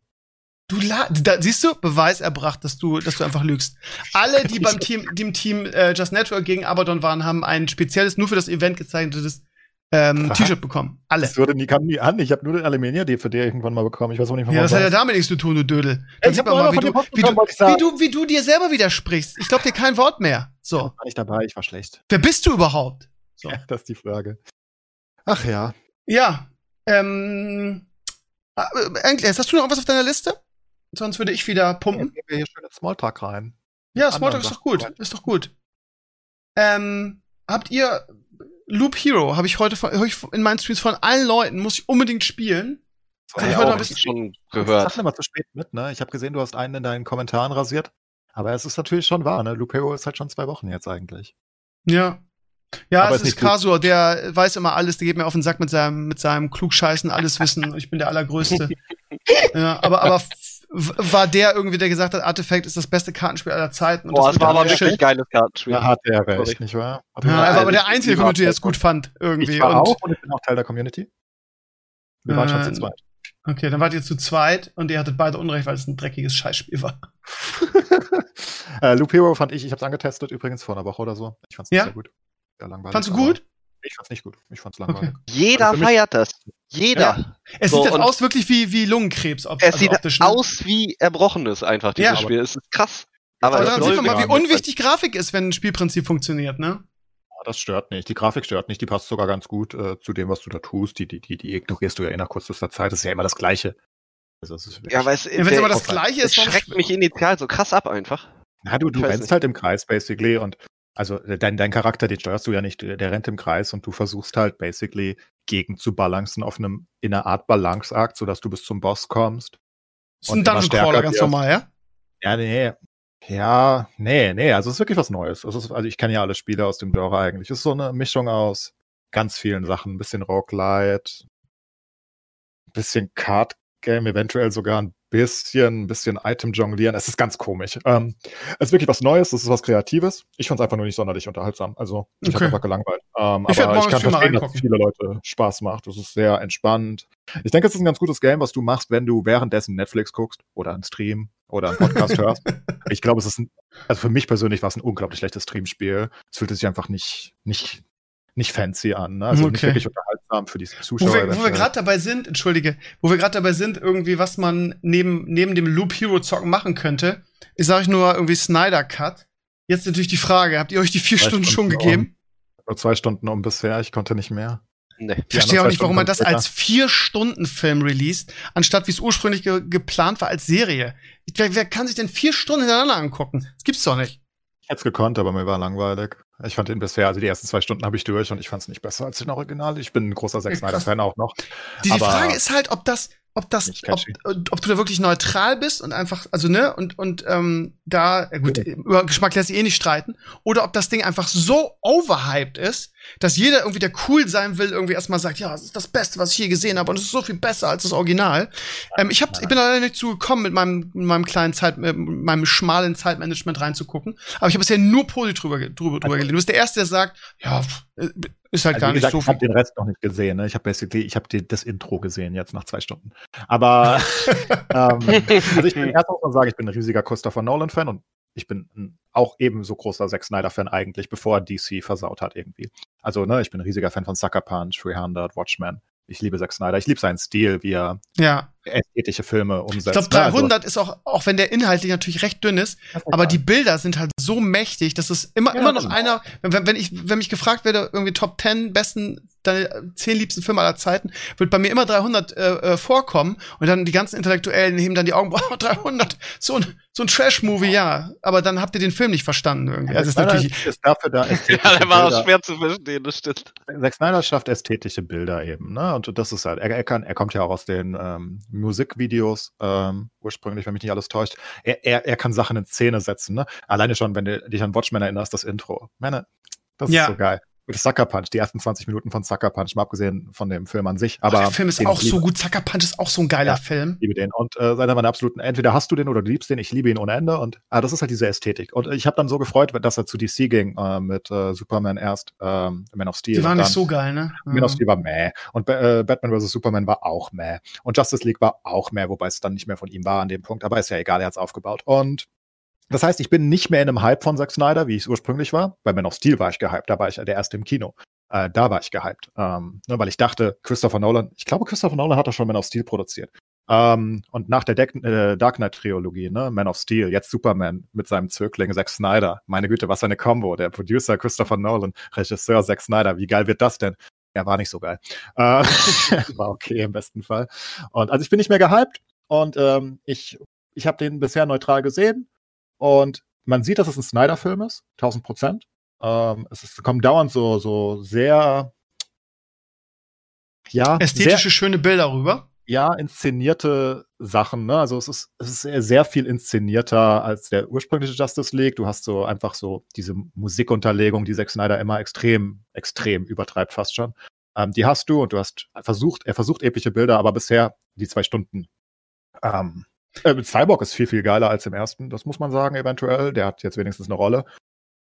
Du la da, siehst du, Beweis erbracht, dass du, dass du einfach lügst. Alle, die beim Team, dem Team äh, Just Network gegen Abaddon waren, haben ein spezielles, nur für das Event gezeichnetes ähm? T-Shirt bekommen. Alle. Das würde nie, kam nie an. Ich habe nur den Alimenia DVD irgendwann mal bekommen. Ich weiß auch nicht, von Ja, das hat ja damit nichts zu tun, du Dödel. Dann ich hab mal, wie du, dir wie, du, ich wie, du, wie du dir selber widersprichst. Ich glaube dir kein Wort mehr. So. war nicht dabei. Ich war schlecht. Wer bist du überhaupt? So. Ja, das ist die Frage. Ach ja. Ja. Ähm. äh, Enkles, hast du noch was auf deiner Liste? Sonst würde ich wieder pumpen. Gehen wir hier schön in Smalltalk rein. Ja, Smalltalk ist doch gut. Ist doch gut. Ähm, habt ihr Loop Hero? Habe ich heute von, hör ich in meinen Streams von allen Leuten, muss ich unbedingt spielen. Das Kann ich heute ein bisschen- schon Das gehört. sagt immer zu spät mit, ne? Ich habe gesehen, du hast einen in deinen Kommentaren rasiert. Aber es ist natürlich schon wahr, ne? Lupeo ist halt schon zwei Wochen jetzt eigentlich. Ja. Ja, Aber es ist ist. Kasur, der weiß immer alles, der geht mir auf den Sack mit seinem, mit seinem Klugscheißen, alles wissen. Ich bin der Allergrößte. ja, aber, aber war der irgendwie, der gesagt hat, Artifact ist das beste Kartenspiel aller Zeiten. und Boah, das wird war aber ja wirklich shit. geiles Kartenspiel. Da hat er recht, nicht wahr? Hat Ja, er war aber der einzige Community, der es gut fand, irgendwie. Ich war und, auch und ich bin auch Teil der Community. Wir waren schon Äh, zu zweit. Okay, dann wart ihr zu zweit und ihr hattet beide Unrecht, weil es ein dreckiges Scheißspiel war. äh, Loop Hero fand ich, ich habe es angetestet übrigens vor einer Woche oder so. Ich fand's nicht Ja? sehr gut. Sehr langweilig. Fandst du aber gut? Ich fand's nicht gut. Ich fand's langweilig. Jeder Also feiert das. Jeder. Ja. Es So, sieht dann und- aus wirklich wie, wie Lungenkrebs. Ob, Es also sieht optisch, ne? aus wie Erbrochenes einfach, dieses Ja. Spiel. Es ist krass. Aber, Aber das soll sieht man mal, wie unwichtig Grafik ist, wenn ein Spielprinzip funktioniert, ne? Ja, Das stört nicht. Die Grafik stört nicht. Die passt sogar ganz gut äh, zu dem, was du da tust. Die, die, die, die ignorierst du ja eh nach kürzester Zeit. Das ist ja immer das Gleiche. Also, wirklich- ja, aber es, Ja, Wenn es der- aber das. Gleiche es ist, schreckt mich initial so krass ab einfach. Na, du, du rennst nicht. halt im Kreis, basically. Und also äh, dein, dein Charakter, den steuerst du ja nicht, der rennt im Kreis und du versuchst halt basically gegen zu balancen auf einem, in einer Art Balanceakt, sodass du bis zum Boss kommst. ist ein Dungeon Crawler ganz normal, ja? Ja, nee. Ja, nee, nee, also es ist wirklich was Neues. Es ist, also ich kenne ja alle Spiele aus dem Genre eigentlich. Es ist so eine Mischung aus ganz vielen Sachen. Ein bisschen Roguelite, ein bisschen Card Game, eventuell sogar ein bisschen, bisschen Item jonglieren. Es ist ganz komisch. Ähm, es ist wirklich was Neues, es ist was Kreatives. Ich fand es einfach nur nicht sonderlich unterhaltsam. Also ich Okay. habe einfach gelangweilt. Ähm, Ich aber ich kann verstehen, dass es viele Leute Spaß macht. Es ist sehr entspannt. Ich denke, es ist ein ganz gutes Game, was du machst, wenn du währenddessen Netflix guckst oder einen Stream oder einen Podcast hörst. Ich glaube, es ist ein, also für mich persönlich war es ein unglaublich schlechtes Streamspiel. Es fühlte sich einfach nicht, nicht, nicht fancy an. Ne? Also nicht Okay. wirklich unterhaltsam für die Wo Zuschauer. wir, wo wir eventuell. gerade dabei sind, entschuldige, wo wir gerade dabei sind, irgendwie, was man neben, neben dem Loop Hero Zocken machen könnte, ich sage ich nur irgendwie Snyder Cut. Jetzt natürlich die Frage, habt ihr euch die vier Zwei Stunden schon Stunden gegeben? Nur zwei Stunden um bisher, ich konnte nicht mehr. Nee. Ich verstehe auch nicht, warum man Stunden das als vier Stunden Film released, anstatt wie es ursprünglich ge geplant war als Serie. Wer, wer kann sich denn vier Stunden hintereinander angucken? Das gibt's doch nicht. Ich hätte es gekonnt, aber mir war langweilig. Ich fand ihn bisher, also die ersten zwei Stunden habe ich durch und ich fand es nicht besser als den Original. Ich bin ein großer Zack. Snyder-Fan auch noch. Die, die Frage ist halt, ob das, ob das, ob, catchy. ob du da wirklich neutral bist und einfach, also ne, und, und ähm, da, gut, über Geschmack lässt sich eh nicht streiten, oder ob das Ding einfach so overhyped ist, dass jeder irgendwie, der cool sein will, irgendwie erstmal sagt, ja, das ist das Beste, was ich je gesehen habe, und es ist so viel besser als das Original. Ähm, ich, hab, ich bin leider nicht zugekommen, mit meinem, mit meinem kleinen Zeit, mit meinem schmalen Zeitmanagement reinzugucken, aber ich habe bisher nur positiv drüber, drüber, drüber gelesen. Du bist der Erste, der sagt, ja, äh, ist halt Also, gar wie nicht gesagt, so ich habe viel. den Rest noch nicht gesehen. Ne? Ich habe basically, ich habe das Intro gesehen jetzt nach zwei Stunden. Aber ähm, also ich bin erst muss man sagen, ich bin ein riesiger Christopher Nolan-Fan und ich bin ein, auch ebenso großer Zack Snyder-Fan eigentlich, bevor DC versaut hat irgendwie. Also ne, ich bin ein riesiger Fan von Sucker Punch, 300, Watchmen. Ich liebe Zack Snyder. Ich liebe seinen Stil, wie er Ja. Ästhetische Filme umsetzt. Ich glaube, ne? Also, 300 ist auch, auch wenn der inhaltlich natürlich recht dünn ist, ist aber die Bilder sind halt so mächtig, dass es immer, Ja, immer noch genau. einer, wenn, wenn, ich, wenn mich gefragt werde, irgendwie Top 10 besten, deine 10 liebsten Filme aller Zeiten, wird bei mir immer 300 äh, äh, vorkommen und dann die ganzen Intellektuellen heben dann die Augen, boah, 300, so ein, so ein Trash-Movie, ja. Aber dann habt ihr den Film nicht verstanden irgendwie. Also ist natürlich, ist dafür da ästhetische Ja, der war auch schwer zu verstehen, das stimmt. Zack Snyder schafft ästhetische Bilder eben, ne? Und das ist halt, er, er kann, er kommt ja auch aus den ähm, Musikvideos ähm, ursprünglich, wenn mich nicht alles täuscht. Er, er, er kann Sachen in Szene setzen, ne? Alleine schon, wenn du dich an Watchmen erinnerst, das Intro. Meine, das Ja. ist so geil. Sucker Punch, die ersten 20 Minuten von Sucker Punch, mal abgesehen von dem Film an sich. aber Aber der Film ist auch so gut. Zucker Punch ist auch so ein geiler Ja. Film. Ich liebe den. Und äh, seiner meiner absoluten, entweder hast du den oder du liebst den. Ich liebe ihn ohne Ende. Und ah, das ist halt diese Ästhetik. Und ich habe dann so gefreut, dass er zu DC ging äh, mit äh, Superman erst, ähm, Man of Steel. Die waren nicht so geil, ne? Man of Steel war meh. Und äh, Batman vs. Superman war auch meh. Und Justice League war auch meh, wobei es dann nicht mehr von ihm war an dem Punkt. Aber ist ja egal, er hat es aufgebaut. Und das heißt, ich bin nicht mehr in einem Hype von Zack Snyder, wie ich es ursprünglich war. Bei Man of Steel war ich gehypt, da war ich der erste im Kino. Äh, da war ich gehypt. Ähm, ne, weil ich dachte, Christopher Nolan, ich glaube, Christopher Nolan hat doch schon Man of Steel produziert. Ähm, und nach der Deck, äh, Dark Knight-Trilogie, ne, Man of Steel, jetzt Superman mit seinem Zögling Zack Snyder. Meine Güte, was für eine Combo. Der Producer Christopher Nolan, Regisseur Zack Snyder. Wie geil wird das denn? Ja, war nicht so geil. Äh, war okay im besten Fall. Und also ich bin nicht mehr gehypt und ähm, ich, ich habe den bisher neutral gesehen und man sieht, dass es ein Snyder-Film ist, 1000 Prozent. Ähm, es ist, kommen dauernd so, so sehr, ja, Ästhetische, sehr, schöne Bilder rüber. ja, inszenierte Sachen. Ne? Also es ist, es ist sehr, viel inszenierter als der ursprüngliche Justice League. Du hast so einfach so diese Musikunterlegung, die Zack Snyder immer extrem, extrem übertreibt fast schon. Ähm, die hast du und du hast versucht, er versucht epische Bilder, aber bisher die zwei Stunden. Ähm, äh, Cyborg ist viel, viel geiler als im ersten, das muss man sagen, eventuell. Der hat jetzt wenigstens eine Rolle.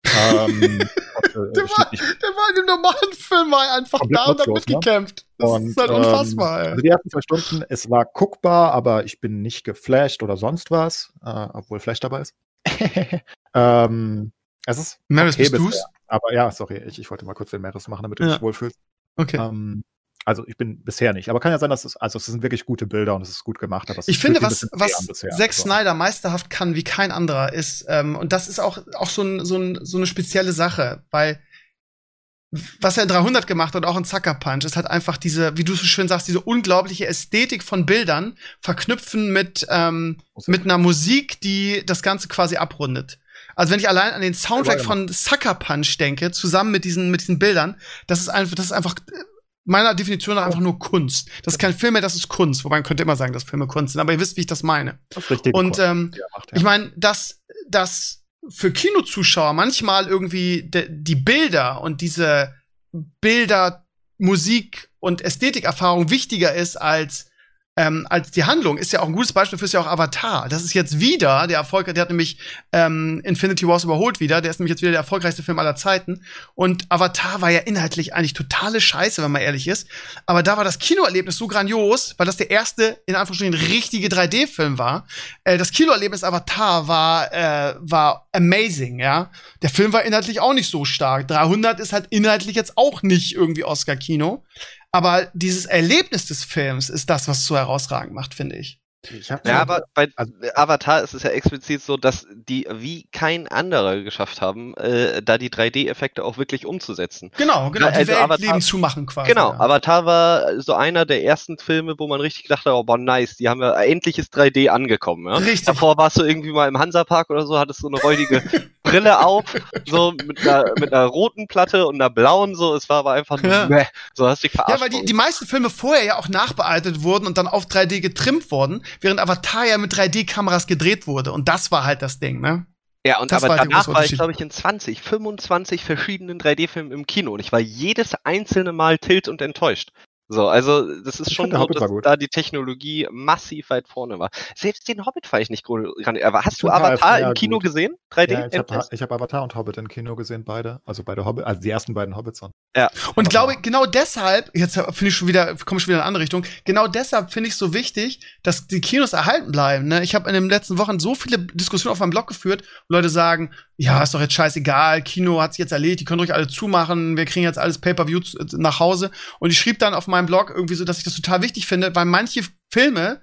ähm, äh, Der war, der war in dem normalen Film er einfach da und hat ne? mitgekämpft. Das Und, ist halt ähm, unfassbar, ey. Also die ersten zwei Stunden, es war guckbar, aber ich bin nicht geflasht oder sonst was, äh, obwohl Flash dabei ist. ähm, es ist Maris, okay bist du's? Aber ja, sorry, ich, ich wollte mal kurz den Maris machen, damit du Ja. dich wohlfühlst. Okay. Ähm, also ich bin bisher nicht. Aber kann ja sein, dass es, also es sind wirklich gute Bilder und es ist gut gemacht. Aber Ich finde, was, was. Zack Also, Snyder meisterhaft kann wie kein anderer ist, ähm, und das ist auch, auch so, ein, so, ein, so eine spezielle Sache, weil was er in 300 gemacht hat, auch in Sucker Punch, ist halt einfach diese, wie du so schön sagst, diese unglaubliche Ästhetik von Bildern verknüpfen mit, ähm, Musik. mit einer Musik, die das Ganze quasi abrundet. Also wenn ich allein an den Soundtrack Ja, von Sucker Punch denke, zusammen mit diesen, mit diesen Bildern, das ist einfach, das ist einfach meiner Definition nach einfach nur Kunst. Das ist kein Film mehr, das ist Kunst. Wobei man könnte immer sagen, dass Filme Kunst sind, aber ihr wisst, wie ich das meine. das ist richtig. Und ähm, macht, ja. ich meine, dass, dass für Kinozuschauer manchmal irgendwie de, die Bilder und diese Bilder, Musik und Ästhetikenerfahrung wichtiger ist als ähm, als die Handlung ist ja auch ein gutes Beispiel für ja auch Avatar. Das ist jetzt wieder der Erfolg, der hat nämlich ähm, Infinity Wars überholt wieder. Der ist nämlich jetzt wieder der erfolgreichste Film aller Zeiten. Und Avatar war ja inhaltlich eigentlich totale Scheiße, wenn man ehrlich ist. Aber da war das Kinoerlebnis so grandios, weil das der erste in Anführungsstrichen richtige 3D-Film war. Äh, das Kinoerlebnis Avatar war äh, war amazing, ja. Der Film war inhaltlich auch nicht so stark. 300 ist halt inhaltlich jetzt auch nicht irgendwie Oscar-Kino. Aber dieses Erlebnis des Films ist das, was es so herausragend macht, finde ich. Ja, so- aber bei also- Avatar ist es ja explizit so, dass die wie kein anderer geschafft haben, äh, da die 3D-Effekte auch wirklich umzusetzen. Genau, genau. Ja, die also Welt Avatar- Leben zumachen quasi. Genau, ja. Avatar war so einer der ersten Filme, wo man richtig gedacht hat, oh, boah, nice, die haben ja endlich ist 3D angekommen. Ja? Richtig. Davor warst du irgendwie mal im Hansapark oder so, hattest so eine räudige Brille auf, so mit einer, mit einer roten Platte und einer blauen, so, es war aber einfach nur, Ja. meh, so hast dich Ja, verarscht. weil die, die meisten Filme vorher ja auch nachbearbeitet wurden und dann auf 3D getrimmt wurden, während Avatar ja mit 3D-Kameras gedreht wurde. Und das war halt das Ding, ne? Ja, und Das aber war danach war ich, glaube ich, in 20, 25 verschiedenen 3D-Filmen im Kino und ich war jedes einzelne Mal tilt und enttäuscht. So, also das ist Ich schon so, Hobbit war dass gut. da die Technologie massiv weit vorne war. Selbst den Hobbit fand ich nicht gut. Aber hast du Avatar im Kino gut. gesehen? 3D? ja, ich habe Endtest? ich hab Avatar und Hobbit im Kino gesehen, beide. Also beide Hobbit, also die ersten beiden Hobbits. Und Und glaube, genau deshalb, jetzt finde ich schon wieder, komme ich schon wieder in eine andere Richtung, genau deshalb finde ich es so wichtig, dass die Kinos erhalten bleiben. Ne? Ich habe in den letzten Wochen so viele Diskussionen auf meinem Blog geführt, wo Leute sagen, ja, ist doch jetzt scheißegal, Kino hat sich jetzt erledigt, die können ruhig alle zumachen, wir kriegen jetzt alles Pay-Per-View zu- nach Hause. Und ich schrieb dann auf meinem Blog irgendwie so, dass ich das total wichtig finde, weil manche Filme,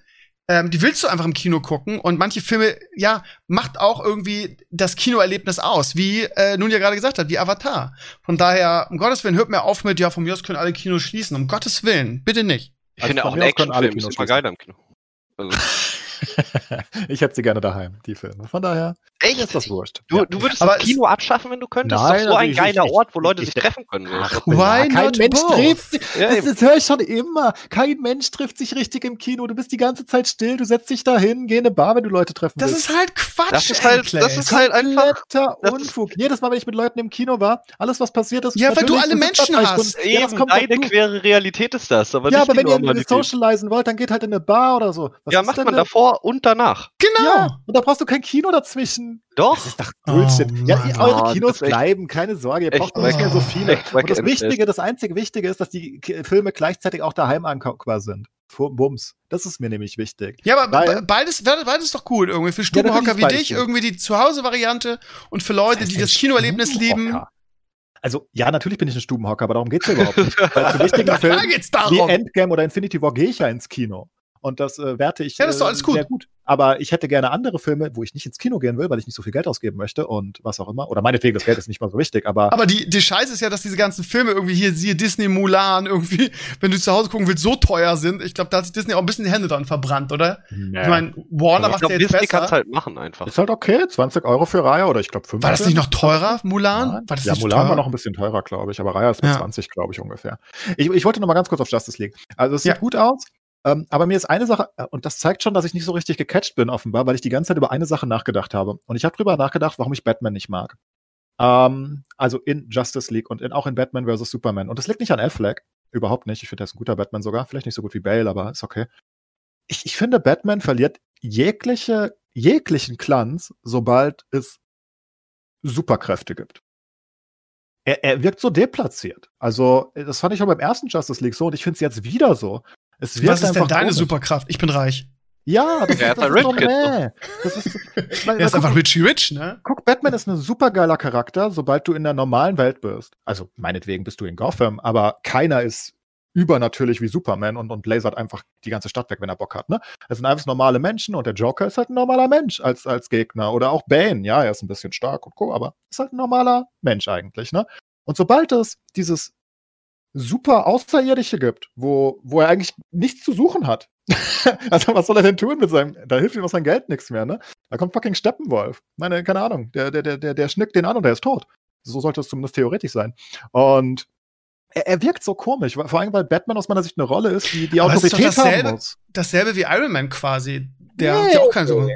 ähm, die willst du einfach im Kino gucken und manche Filme, ja, macht auch irgendwie das Kinoerlebnis aus, wie äh, nun ja gerade gesagt hat, wie Avatar. Von daher, um Gottes Willen, hört mir auf mit, ja, von mir aus können alle Kinos schließen. Um Gottes Willen, bitte nicht. Ich Also finde auch ein aus können alle Actionfilm ist Kinos immer geiler im Kino. Also, ich hätte sie gerne daheim, die Filme. Von daher echt? ist das wurscht. Du, Ja. du würdest Aber das Kino abschaffen, wenn du könntest? Nein, das ist doch so also ein ich- geiler ich- Ort, wo Leute ich- sich treffen können. Ach, Why ja, kein not Mensch both? trifft sich. Ja, das, eben. das höre ich schon immer. Kein Mensch trifft sich richtig im Kino. Du bist die ganze Zeit still. Du setzt dich dahin, geh in eine Bar, wenn du Leute treffen Das willst. ist halt Quatsch. Das ist halt- Endclays. das ist halt einfach- das ist- Unfug. Jedes Mal, wenn ich mit Leuten im Kino war, alles, was passiert ist. Ja, weil du alle Menschen hast. Stunden. Ja, das Eben, kommt dazu. quere Realität ist das, aber Ja, nicht aber wenn ihr socialisen wollt, dann geht halt in eine Bar oder so. Ja, ist macht man da- davor und danach. Genau. Ja, und da brauchst du kein Kino dazwischen. Doch. Das ist doch Bullshit. Oh, ja, Mann. ihr, eure Oh, das Kinos echt- bleiben, keine Sorge, ihr braucht nicht mehr so viele. Und das Wichtige, das einzige Wichtige ist, dass die Filme gleichzeitig auch daheim anguckbar sind. Bums. Das ist mir nämlich wichtig. Ja, aber Weil- be- beides, beides ist doch gut irgendwie. Für Stubenhocker natürlich wie dich irgendwie die Zuhause-Variante und für Leute, die das Kinoerlebnis lieben. Also, ja, natürlich bin ich ein Stubenhocker, aber darum geht's ja überhaupt nicht. Weil zu wichtigen Filmen wie darum. Endgame oder Infinity War gehe ich ja ins Kino. Und das äh, werte ich Ja, das ist doch alles äh, gut. sehr gut. Aber ich hätte gerne andere Filme, wo ich nicht ins Kino gehen will, weil ich nicht so viel Geld ausgeben möchte und was auch immer. Oder meinetwegen, das Geld ist nicht mal so wichtig, aber Aber die, die Scheiße ist ja, dass diese ganzen Filme irgendwie hier, siehe Disney, Mulan, irgendwie, wenn du zu Hause gucken willst, so teuer sind. Ich glaube, da hat sich Disney auch ein bisschen die Hände dran verbrannt, oder? Nee. Ich meine, Warner macht Ich ja jetzt Disney kann es besser. halt machen einfach. Ist halt okay, 20 Euro für Raya oder ich glaube 15. War das nicht noch teurer, Mulan? Nein. War das ja, nicht Mulan teurer? war noch ein bisschen teurer, glaube ich, aber Raya ist mit Ja. 20, glaube ich, ungefähr. Ich, ich wollte noch mal ganz kurz auf Justice League. Also es sieht Ja. gut aus, ähm, aber mir ist eine Sache, äh, und das zeigt schon, dass ich nicht so richtig gecatcht bin, offenbar, weil ich die ganze Zeit über eine Sache nachgedacht habe. Und ich habe drüber nachgedacht, warum ich Batman nicht mag. Ähm, also in Justice League und in, auch in Batman vs. Superman. Und das liegt nicht an Affleck, überhaupt nicht. Ich finde, er ist ein guter Batman sogar. Vielleicht nicht so gut wie Bale, aber ist okay. Ich, ich finde, Batman verliert jegliche, jeglichen Glanz, sobald es Superkräfte gibt. Er, er wirkt so deplatziert. Also, das fand ich schon beim ersten Justice League so und ich finde es jetzt wieder so. Es wirkt Was ist denn einfach deine komisch. Superkraft? Ich bin reich. Ja, das Er ist, hat das ist doch meh. Das ist, ich Er ist guck, einfach Richie Rich, ne? guck, Batman ist ein supergeiler Charakter, sobald du in der normalen Welt bist. Also, meinetwegen bist du in Gotham, aber keiner ist übernatürlich wie Superman und, und lasert einfach die ganze Stadt weg, wenn er Bock hat. Ne? Es sind einfach normale Menschen und der Joker ist halt ein normaler Mensch als, als Gegner. Oder auch Bane, ja, er ist ein bisschen stark und co., aber ist halt ein normaler Mensch eigentlich. Ne? Und sobald es dieses super Außerirdische gibt, wo, wo er eigentlich nichts zu suchen hat. also was soll er denn tun mit seinem, da hilft ihm aus sein Geld nichts mehr, ne? Da kommt fucking Steppenwolf. Meine, keine Ahnung, der, der, der, der, der schnickt den an und der ist tot. So sollte es zumindest theoretisch sein. Und er, er wirkt so komisch, vor allem, weil Batman aus meiner Sicht eine Rolle ist, die die Aber es ist Autorität haben dasselbe- muss. Dasselbe wie Iron Man quasi. Der Nee, hat ja auch keine so.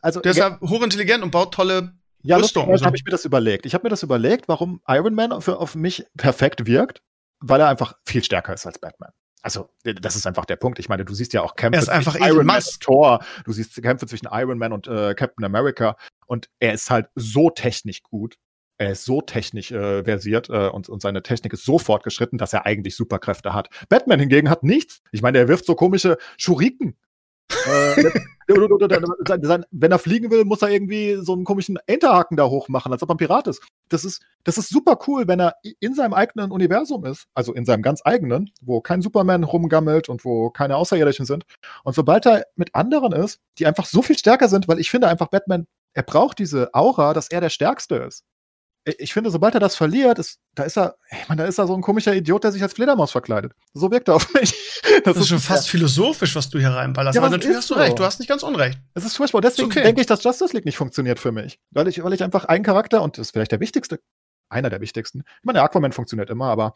Also, Der ist ja hochintelligent und baut tolle. Ja, Rüstung, lustigerweise so. habe ich mir das überlegt. Ich habe mir das überlegt, warum Iron Man für, auf mich perfekt wirkt, weil er einfach viel stärker ist als Batman. Also, das ist einfach der Punkt. Ich meine, du siehst ja auch Kämpfe Er ist einfach Iron Man Thor, du siehst Kämpfe zwischen Iron Man und äh, Captain America und er ist halt so technisch gut. Er ist so technisch äh, versiert äh, und, und seine Technik ist so fortgeschritten, dass er eigentlich Superkräfte hat. Batman hingegen hat nichts. Ich meine, er wirft so komische Schuriken. Äh, wenn er fliegen will, muss er irgendwie so einen komischen Enterhaken da hoch machen, als ob er ein Pirat ist. Das ist, das ist super cool, wenn er in seinem eigenen Universum ist, also in seinem ganz eigenen, wo kein Superman rumgammelt und wo keine Außerirdischen sind. Und sobald er mit anderen ist, die einfach so viel stärker sind, weil ich finde einfach Batman, er braucht diese Aura, dass er der Stärkste ist. Ich- finde, sobald er das verliert, ist, da ist er, ich meine, da ist er so ein komischer Idiot, der sich als Fledermaus verkleidet. So wirkt er auf mich. Das ist schon fast philosophisch, was du hier reinballerst. Ja, aber natürlich ist hast du so. recht. Du hast nicht ganz unrecht. Es ist furchtbar. Deswegen Ist okay. denke ich, dass Justice League nicht funktioniert für mich. Weil ich, weil ich einfach einen Charakter, und das ist vielleicht der wichtigste, einer der wichtigsten. Ich meine, der Aquaman funktioniert immer, aber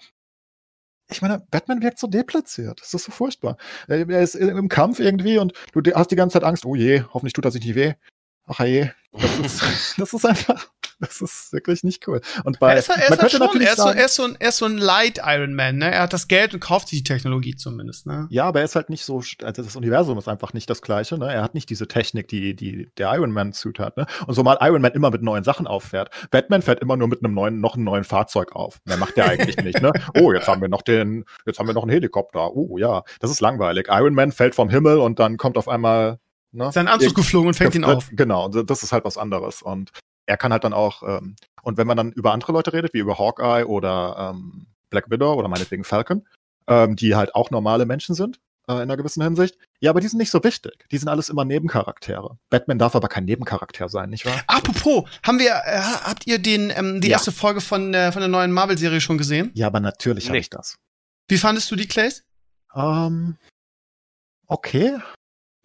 ich meine, Batman wirkt so deplatziert. Das ist so furchtbar. Er er ist im Kampf irgendwie und du hast die ganze Zeit Angst, oh je, hoffentlich tut er sich nicht weh. Ach je, das ist, das ist einfach, das ist wirklich nicht cool. Und bei, er ist, er man halt könnte schon, natürlich er ist, so, er, ist so ein, er ist so ein Light Iron Man, ne? Er hat das Geld und kauft sich die Technologie zumindest, ne? Ja, aber er ist halt nicht so, also das Universum ist einfach nicht das gleiche, ne? Er hat nicht diese Technik, die, die der Iron Man Suit hat, ne? Und so mal Iron Man immer mit neuen Sachen auffährt. Batman fährt immer nur mit einem neuen, noch einem neuen Fahrzeug auf. Mehr macht er eigentlich nicht, ne? Oh, jetzt haben wir noch den, jetzt haben wir noch einen Helikopter. Oh, ja. Das ist langweilig. Iron Man fällt vom Himmel und dann kommt auf einmal, ne? Sein Anzug geflogen und fängt ihn auf. Genau, das ist halt was anderes. Und er kann halt dann auch, ähm, und wenn man dann über andere Leute redet, wie über Hawkeye oder ähm, Black Widow oder meinetwegen Falcon, ähm, die halt auch normale Menschen sind, äh, in einer gewissen Hinsicht. Ja, aber die sind nicht so wichtig. Die sind alles immer Nebencharaktere. Batman darf aber kein Nebencharakter sein, nicht wahr? Apropos, haben wir, äh, habt ihr den, ähm, die Ja. erste Folge von, äh, von der neuen Marvel-Serie schon gesehen? Ja, aber natürlich habe Nee. ich das. Wie fandest du die, Clays? Ähm, okay.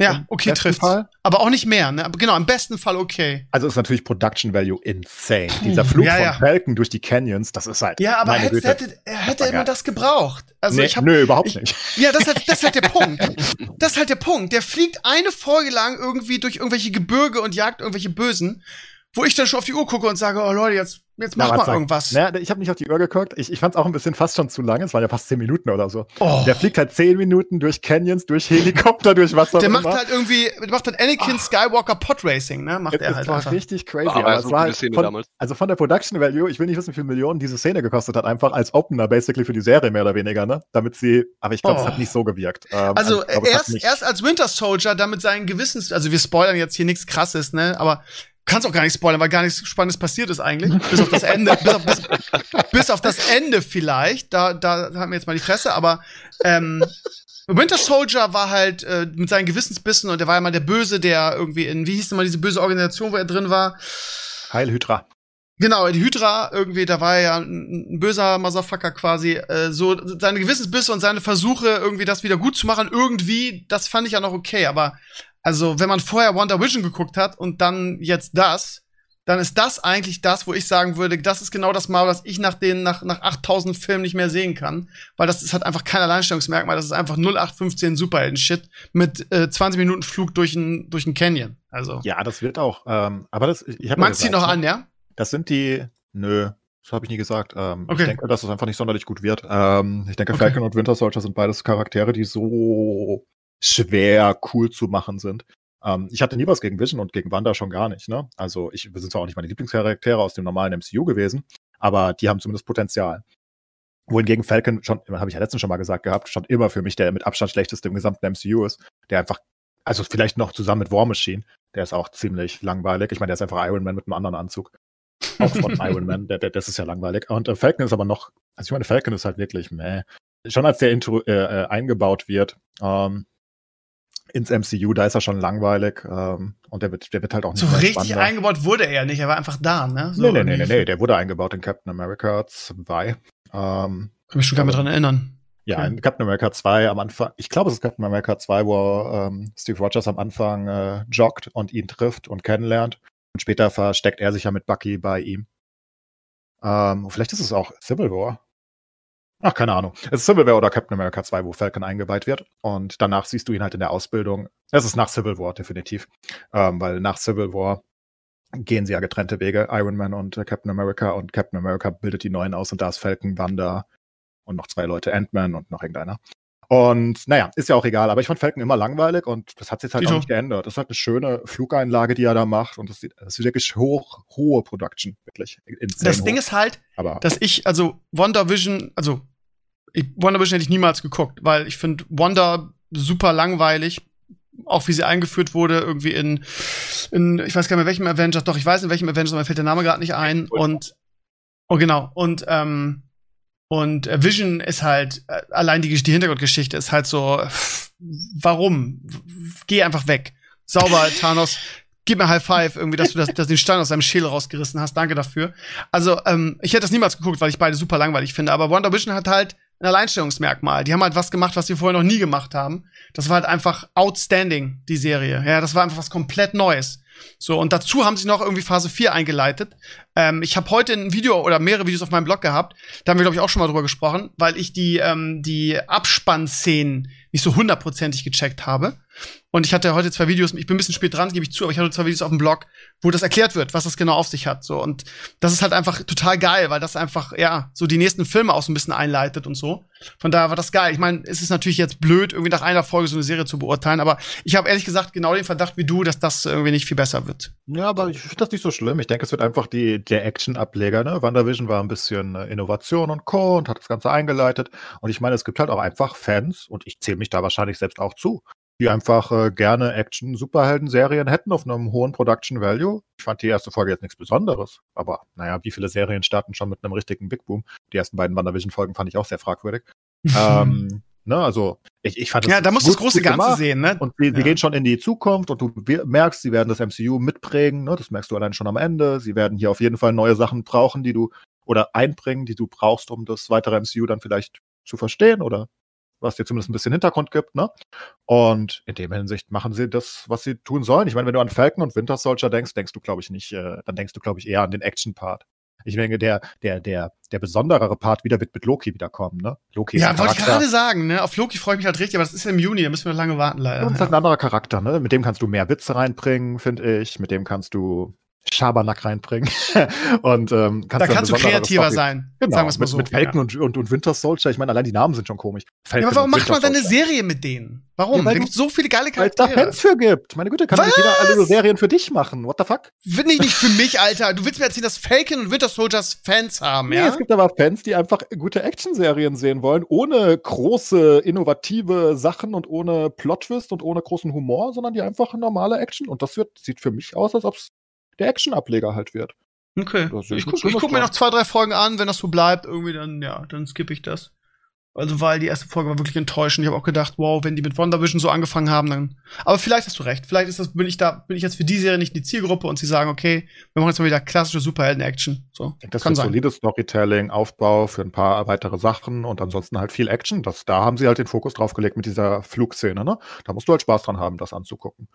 Ja, okay. Fall. Aber auch nicht mehr, ne? Aber genau, im besten Fall okay. Also ist natürlich Production Value insane. Dieser Flug Ja, von ja. Falcon durch die Canyons, das ist halt. Ja, aber meine hätte, hätte, er hätte immer das gebraucht. Also nee, ich hab, nö, überhaupt ich- nicht. Ja, das ist, halt, das ist halt der Punkt. Das ist halt der Punkt. Der fliegt eine Folge lang irgendwie durch irgendwelche Gebirge und jagt irgendwelche Bösen, wo ich dann schon auf die Uhr gucke und sage, oh Leute, jetzt, jetzt mach mal irgendwas. Na, ich habe nicht auf die Uhr geguckt. Ich, ich fand es auch ein bisschen fast schon zu lange. Es waren ja fast zehn Minuten oder so. Oh. Der fliegt halt zehn Minuten durch Canyons, durch Helikopter, durch was auch Der immer. macht halt irgendwie, der macht halt Anakin Skywalker Podracing, ne? Macht es, er halt war einfach. richtig crazy. Aber aber so es war halt Szene von, damals. also von der Production Value, ich will nicht wissen, wie viele Millionen diese Szene gekostet hat, einfach als Opener basically für die Serie mehr oder weniger, ne? Damit sie, aber ich glaube, Oh. es hat nicht so gewirkt. Ähm, Also glaub, hat erst, erst als Winter Soldier, damit seinen Gewissens, also wir spoilern jetzt hier nichts krasses, ne? Aber kannst auch gar nicht spoilern, weil gar nichts Spannendes passiert ist eigentlich. bis auf das Ende, bis auf, bis, bis auf das Ende vielleicht. Da, da haben wir jetzt mal die Fresse, aber ähm, Winter Soldier war halt äh, mit seinen Gewissensbissen und der war ja mal der Böse, der irgendwie in, wie hieß denn mal diese böse Organisation, wo er drin war? Heil Hydra. Genau, die Hydra irgendwie, da war er ja ein, ein böser Motherfucker quasi. Äh, so seine Gewissensbisse und seine Versuche, irgendwie das wieder gut zu machen, irgendwie, das fand ich ja noch okay. Aber also, wenn man vorher Wonder Vision geguckt hat und dann jetzt das, dann ist das eigentlich das, wo ich sagen würde, das ist genau das Mal, was ich nach den nach nach 8000 Filmen nicht mehr sehen kann, weil das ist halt einfach kein Alleinstellungsmerkmal, das ist einfach 0815 Superhelden Shit mit äh, 20 Minuten Flug durch ein durch ein Canyon. Also, Ja, das wird auch. Ähm, aber das, ich habe meinst du noch an, ja? Das sind die. Nö, das habe ich nie gesagt. Ähm, Okay. Ich denke, dass es einfach nicht sonderlich gut wird. Ähm, ich denke, Okay. Falcon und Winter Soldier sind beides Charaktere, die so schwer cool zu machen sind. Ähm, ich hatte nie was gegen Vision und gegen Wanda schon gar nicht. Ne? Also ich wir sind zwar auch nicht meine Lieblingscharaktere aus dem normalen MCU gewesen, aber die haben zumindest Potenzial. Wohingegen Falcon schon, habe ich ja letztens schon mal gesagt gehabt, schon immer für mich der mit Abstand schlechteste im gesamten MCU ist, der einfach, also vielleicht noch zusammen mit War Machine, der ist auch ziemlich langweilig. Ich meine, der ist einfach Iron Man mit einem anderen Anzug. Auch von Iron Man, der, der, das ist ja langweilig. Und äh, Falcon ist aber noch, also ich meine, Falcon ist halt wirklich, meh. Schon als der Intro, äh, äh, eingebaut wird ähm, ins MCU, da ist er schon langweilig ähm, und der wird, der wird halt auch nicht So richtig spannender. eingebaut wurde er ja nicht, er war einfach da, ne? So nee, nee, nee, nee, nee, der wurde eingebaut in Captain America 2. Ähm, Kann mich schon gar nicht dran erinnern. ja, Okay. in Captain America 2 am Anfang, ich glaube, es ist Captain America 2, wo ähm, Steve Rogers am Anfang äh, joggt und ihn trifft und kennenlernt. Und später versteckt er sich ja mit Bucky bei ihm. Ähm, vielleicht ist es auch Civil War. Ach, keine Ahnung. Es ist Civil War oder Captain America 2, wo Falcon eingeweiht wird. Und danach siehst du ihn halt in der Ausbildung. Es ist nach Civil War, definitiv. Ähm, weil nach Civil War gehen sie ja getrennte Wege, Iron Man und äh, Captain America. Und Captain America bildet die neuen aus und da ist Falcon, Wanda und noch zwei Leute, Ant-Man und noch irgendeiner. Und naja, ist ja auch egal, aber ich fand Falcon immer langweilig und das hat sich halt auch nicht geändert. Das ist halt eine schöne Flugeinlage, die er da macht und das, sieht- das ist wirklich hoch, hohe Production, wirklich. Das Ding hoch. ist halt, aber dass ich, also WandaVision, also ich, WandaVision hätte ich niemals geguckt, weil ich finde Wanda super langweilig, auch wie sie eingeführt wurde, irgendwie in, in, ich weiß gar nicht mehr welchem Avengers, doch, ich weiß in welchem Avengers, aber mir fällt der Name gerade nicht ein. Und, oh genau, und, ähm, und äh, Vision ist halt, äh, allein die, die Hintergrundgeschichte ist halt so, warum? Geh einfach weg. Sauber, Thanos, gib mir High Five, irgendwie, dass du das, dass den Stein aus deinem Schädel rausgerissen hast. Danke dafür. Also, ähm, ich hätte das niemals geguckt, weil ich beide super langweilig finde. Aber Wonder Vision hat halt ein Alleinstellungsmerkmal. Die haben halt was gemacht, was sie vorher noch nie gemacht haben. Das war halt einfach outstanding, die Serie. Ja, das war einfach was komplett Neues. So, und dazu haben sie noch irgendwie Phase 4 eingeleitet. Ähm, ich habe heute ein Video oder mehrere Videos auf meinem Blog gehabt. Da haben wir, glaube ich, auch schon mal drüber gesprochen, weil ich die, ähm, die Abspannszenen nicht so hundertprozentig gecheckt habe. Und ich hatte heute zwei Videos, ich bin ein bisschen spät dran, gebe ich zu, aber ich hatte zwei Videos auf dem Blog, wo das erklärt wird, was das genau auf sich hat. So. Und das ist halt einfach total geil, weil das einfach, ja, so die nächsten Filme auch so ein bisschen einleitet und so. Von daher war das geil. Ich meine, es ist natürlich jetzt blöd, irgendwie nach einer Folge so eine Serie zu beurteilen, aber ich habe ehrlich gesagt genau den Verdacht wie du, dass das irgendwie nicht viel besser wird. Ja, aber ich finde das nicht so schlimm. Ich denke, es wird einfach die, der Action-Ableger. Ne? WandaVision war ein bisschen äh, Innovation und Co. und hat das Ganze eingeleitet. Und ich meine, es gibt halt auch einfach Fans, und ich zähle mich da wahrscheinlich selbst auch zu, die einfach äh, gerne Action-Superhelden-Serien hätten auf einem hohen Production Value. Ich fand die erste Folge jetzt nichts Besonderes. Aber naja, wie viele Serien starten schon mit einem richtigen Big Boom? Die ersten beiden WandaVision-Folgen fand ich auch sehr fragwürdig. ähm, ne, also ich, ich fand ja, es da musst du das große Ganze sehen, ne? Und sie, sie Ja. gehen schon in die Zukunft und du merkst, sie werden das MCU mitprägen. Ne? Das merkst du allein schon am Ende. Sie werden hier auf jeden Fall neue Sachen brauchen, die du oder einbringen, die du brauchst, um das weitere MCU dann vielleicht zu verstehen oder was dir zumindest ein bisschen Hintergrund gibt. Ne? Und in dem Hinsicht machen sie das, was sie tun sollen. Ich meine, wenn du an Falcon und Winter Soldier denkst, denkst du, glaube ich, nicht, äh, dann denkst du, glaube ich, eher an den Action-Part. Ich denke, der, der, der, der besonderere Part wieder wird mit Loki wiederkommen, ne? Loki ist Ja, wollte ich gerade sagen, ne? Auf Loki freue ich mich halt richtig, aber das ist ja im Juni, da müssen wir noch lange warten, leider. Ja, das ist halt ein anderer Charakter, ne? Mit dem kannst du mehr Witze reinbringen, finde ich. Mit dem kannst du Schabernack reinbringen. und ähm, kannst da kannst du kreativer Story- sein, Genau, sagen wir es mal mit, so. mit Falcon ja. und, und, und Winter Soldier. Ich meine, allein die Namen sind schon komisch. Falcon ja, aber warum macht man dann eine. Serie mit denen? Warum? Ja, weil gibt so viele geile Weil es da Charaktere. Fans für gibt. Meine Güte, kann doch nicht jeder alle Serien für dich machen. What the fuck? Finde ich nicht für mich, Alter. Du willst mir erzählen, dass Falcon und Winter Soldiers Fans haben, Nee, ja? es gibt aber Fans, die einfach gute Action-Serien sehen wollen, ohne große, innovative Sachen und ohne Plot-Twist und ohne großen Humor, sondern die einfach normale Action. Und das wird, sieht für mich aus, als ob es der Action-Ableger halt wird. Okay. Ist Ich gucke Schlimmes guck mir noch zwei, drei Folgen an. Wenn das so bleibt, irgendwie, dann, ja, dann skippe ich das. Also, weil die erste Folge war wirklich enttäuschend. Ich habe auch gedacht, wow, wenn die mit WandaVision so angefangen haben, dann. Aber vielleicht hast du recht. Vielleicht ist das, bin ich da, bin ich jetzt für die Serie nicht die Zielgruppe und sie sagen, okay, wir machen jetzt mal wieder klassische Superhelden-Action. So. Ich denke, das sein. solides Storytelling, Aufbau für ein paar weitere Sachen und ansonsten halt viel Action. Das, da haben sie halt den Fokus drauf gelegt mit dieser Flugszene. Ne? Da musst du halt Spaß dran haben, das anzugucken.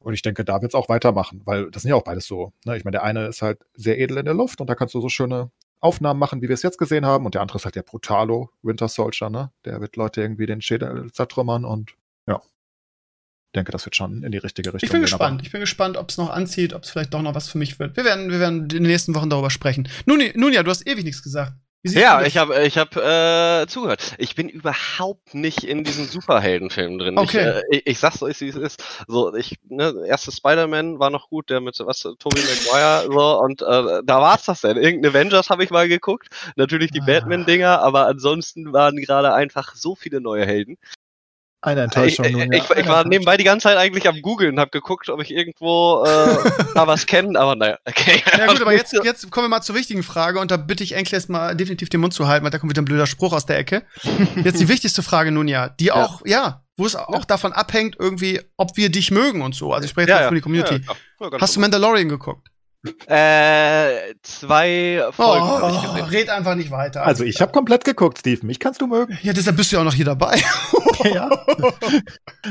Und ich denke, da wird es auch weitermachen, weil das sind ja auch beides so. Ne? Ich meine, der eine ist halt sehr edel in der Luft und da kannst du so schöne Aufnahmen machen, wie wir es jetzt gesehen haben. Und der andere ist halt der Brutalo Winter Soldier, ne? Der wird Leute irgendwie den Schädel zertrümmern und ja. Ich denke, das wird schon in die richtige Richtung Ich bin gehen, gespannt. Ich bin gespannt, ob es noch anzieht, ob es vielleicht doch noch was für mich wird. Wir werden, wir werden in den nächsten Wochen darüber sprechen. Nun, nun ja, du hast ewig nichts gesagt. Ja, ich habe ich hab, äh, zugehört. Ich bin überhaupt nicht in diesen Superheldenfilmen drin. Okay. Ich, äh, ich, ich sag's euch, wie es ist. So, ich, ne, erste Spider-Man war noch gut, der mit was, Tobey Maguire, so, und äh, da war's das denn. Irgendein Avengers habe ich mal geguckt. Natürlich die Ah. Batman-Dinger, aber ansonsten waren gerade einfach so viele neue Helden. Eine Ich, Enttäuschung. ich, nun, ich, ja. ich war nebenbei die ganze Zeit eigentlich am googeln und habe geguckt, ob ich irgendwo äh, da was kenne, aber naja, okay. Ja gut, aber jetzt, jetzt kommen wir mal zur wichtigen Frage und da bitte ich Enkel jetzt mal definitiv den Mund zu halten, weil da kommt wieder ein blöder Spruch aus der Ecke. Jetzt die wichtigste Frage nun ja, die auch, ja, wo es auch davon abhängt irgendwie, ob wir dich mögen und so. Also ich spreche jetzt mal für die Community. Ja. Ja, Hast du Mandalorian geguckt? Äh, zwei Folgen ich Oh, gesehen. red einfach nicht weiter. Also ich habe komplett geguckt, Steve. Mich kannst du mögen. ja, deshalb bist du ja auch noch hier dabei. ja.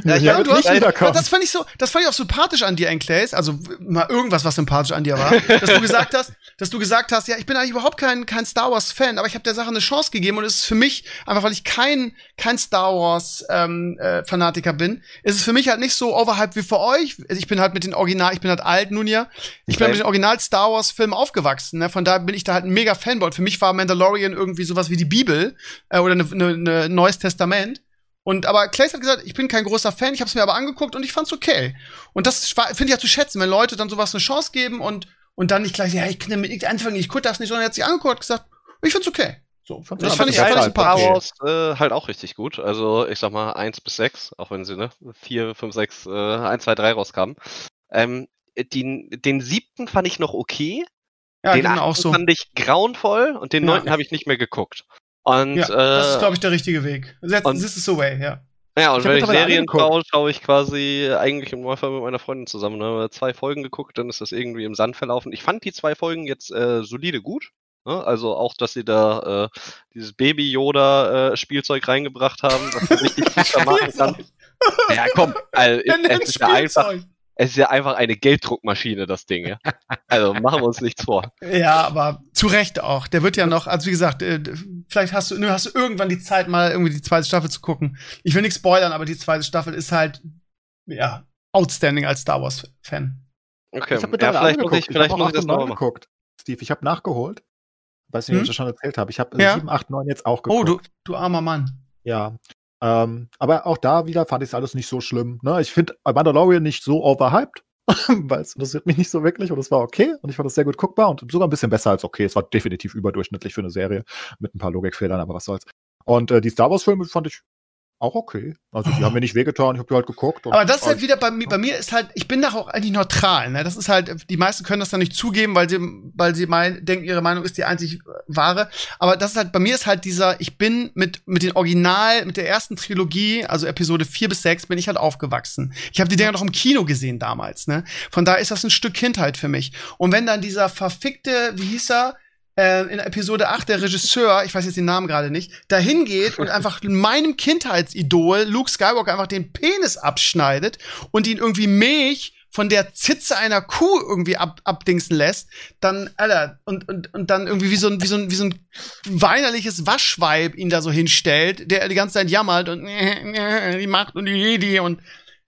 Ja, ich Ja, du hast, das fand ich so, das fand ich auch sympathisch an dir, Enclays. Also mal irgendwas, was sympathisch an dir war, dass du gesagt hast, dass du gesagt hast, ja, ich bin eigentlich überhaupt kein kein Star Wars Fan, aber ich habe der Sache eine Chance gegeben und es ist für mich einfach, weil ich kein kein Star Wars ähm, äh, Fanatiker bin, ist es für mich halt nicht so overhyped wie für euch. Ich bin halt mit den Original, ich bin halt alt nun ja. Ich bin Same. mit den Original Star Wars Filmen aufgewachsen. Ne? Von daher bin ich da halt ein mega Fanboy. Und für mich war Mandalorian irgendwie sowas wie die Bibel äh, oder ein ne, ne Neues Testament. Und aber Clays hat gesagt, ich bin kein großer Fan, ich habe es mir aber angeguckt und ich fand's okay. Und das finde ich ja zu schätzen, wenn Leute dann sowas eine Chance geben und und dann nicht gleich, ja, ich kann mit anfangen, ich gucke das nicht, sondern er hat sich angeguckt und gesagt, ich find's okay. So, das fand ich, das fand ich ist sympathisch. Star Wars äh, halt auch richtig gut. Also ich sag mal 1 bis 6, auch wenn sie ne 4, 5, 6, äh, 1, 2, 3 rauskamen. Ähm, den, den siebten fand ich noch okay. Ja, den genau achten auch so. fand ich grauenvoll und den Ja. neunten habe ich nicht mehr geguckt. Und Ja, das ist, äh, glaube ich, der richtige Weg. That's, und- this is the way, ja. ja, und Ich wenn ich Serien schaue, schaue ich quasi eigentlich im Normalfall mit meiner Freundin zusammen. Dann haben wir zwei Folgen geguckt, dann ist das irgendwie im Sand verlaufen. Ich fand die zwei Folgen jetzt äh, solide gut. Ne? Also auch, dass sie da äh, dieses Baby-Yoda-Spielzeug reingebracht haben, was man richtig gut vermarkten kann. Ja, komm, also, es, ist ja einfach. Es ist ja einfach eine Gelddruckmaschine, das Ding. Ja? Also machen wir uns nichts vor. Ja, aber zu Recht auch. Der wird ja noch, also wie gesagt, äh, vielleicht hast du, hast du irgendwann die Zeit, mal irgendwie die zweite Staffel zu gucken. Ich will nichts spoilern, aber die zweite Staffel ist halt, ja, outstanding als Star Wars-Fan. Okay, Ich habe ja, vielleicht muss ich, vielleicht hab muss auch ich das 8 und 9 nochmal machen. geguckt. Steve, ich habe nachgeholt. Weiß nicht, ob Hm? ich das schon erzählt habe. Ich habe Ja. 7, 8, 9 jetzt auch Oh, geguckt. du, du armer Mann. Ja. Ähm, aber auch da wieder fand ich es alles nicht so schlimm. Ne? Ich finde Mandalorian nicht so overhyped, weil es interessiert mich nicht so wirklich und es war okay und ich fand es sehr gut guckbar und sogar ein bisschen besser als okay. Es war definitiv überdurchschnittlich für eine Serie mit ein paar Logikfehlern, aber was soll's. Und äh, die Star Wars-Filme fand ich auch okay. Also die haben mir nicht wehgetan, ich habe die halt geguckt. Aber das ist halt wieder bei mir, bei mir ist halt, ich bin da auch eigentlich neutral, ne? Das ist halt, die meisten können das dann nicht zugeben, weil sie, weil sie meinen, denken, ihre Meinung ist die einzig wahre. Aber das ist halt, bei mir ist halt dieser, ich bin mit, mit den Original, mit der ersten Trilogie, also Episode 4 bis 6, bin ich halt aufgewachsen. Ich habe die Dinger noch im Kino gesehen damals, ne? Von daher ist das ein Stück Kindheit für mich. Und wenn dann dieser verfickte, wie hieß er, äh, in Episode 8 der Regisseur, ich weiß jetzt den Namen gerade nicht, dahin geht und einfach meinem Kindheitsidol Luke Skywalker einfach den Penis abschneidet und ihn irgendwie Milch von der Zitze einer Kuh irgendwie ab, abdingsen lässt, dann, Alter, und, und, und dann irgendwie wie so ein, wie so ein, wie so ein weinerliches Waschweib ihn da so hinstellt, der die ganze Zeit jammert und die Macht und die Jedi und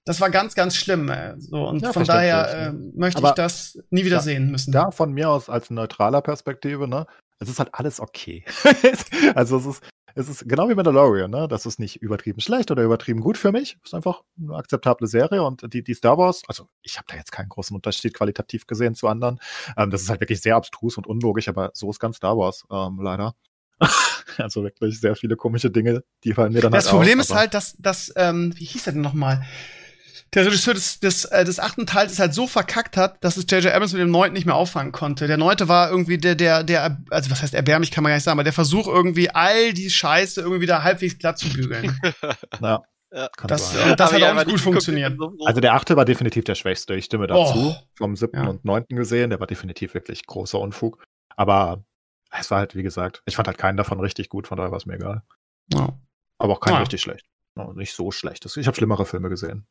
das war ganz, ganz schlimm. Äh, so, und Ja, von daher äh, möchte Aber ich das nie wieder da- sehen müssen. da von mir aus als neutraler Perspektive, ne, es ist halt alles okay. also es ist, es ist genau wie Mandalorian, ne? Das ist nicht übertrieben schlecht oder übertrieben gut für mich. Es ist einfach eine akzeptable Serie und die, die Star Wars, also ich habe da jetzt keinen großen Unterschied qualitativ gesehen zu anderen. Ähm, das ist halt wirklich sehr abstrus und unlogisch, aber so ist ganz Star Wars, ähm, leider. also wirklich sehr viele komische Dinge, die fallen mir dann Das halt Problem auf, ist halt, dass, dass ähm, wie hieß er denn nochmal? Der Regisseur des, des, äh, des achten Teils ist halt so verkackt hat, dass es J.J. Abrams mit dem neunten nicht mehr auffangen konnte. Der neunte war irgendwie der, der, der, also was heißt erbärmlich, kann man gar nicht sagen, aber der Versuch irgendwie all die Scheiße irgendwie wieder halbwegs glatt zu bügeln. Ja, Ja. Das, sein. äh, das hat auch nicht gut funktioniert. so- so- Also der achte war definitiv der schwächste, ich stimme dazu. Oh. Vom siebten Ja. und neunten gesehen, der war definitiv wirklich großer Unfug. Aber es war halt, wie gesagt, ich fand halt keinen davon richtig gut, von daher war es mir egal. Ja. Aber auch keinen richtig schlecht. Nicht so schlecht. Ich habe schlimmere Filme gesehen.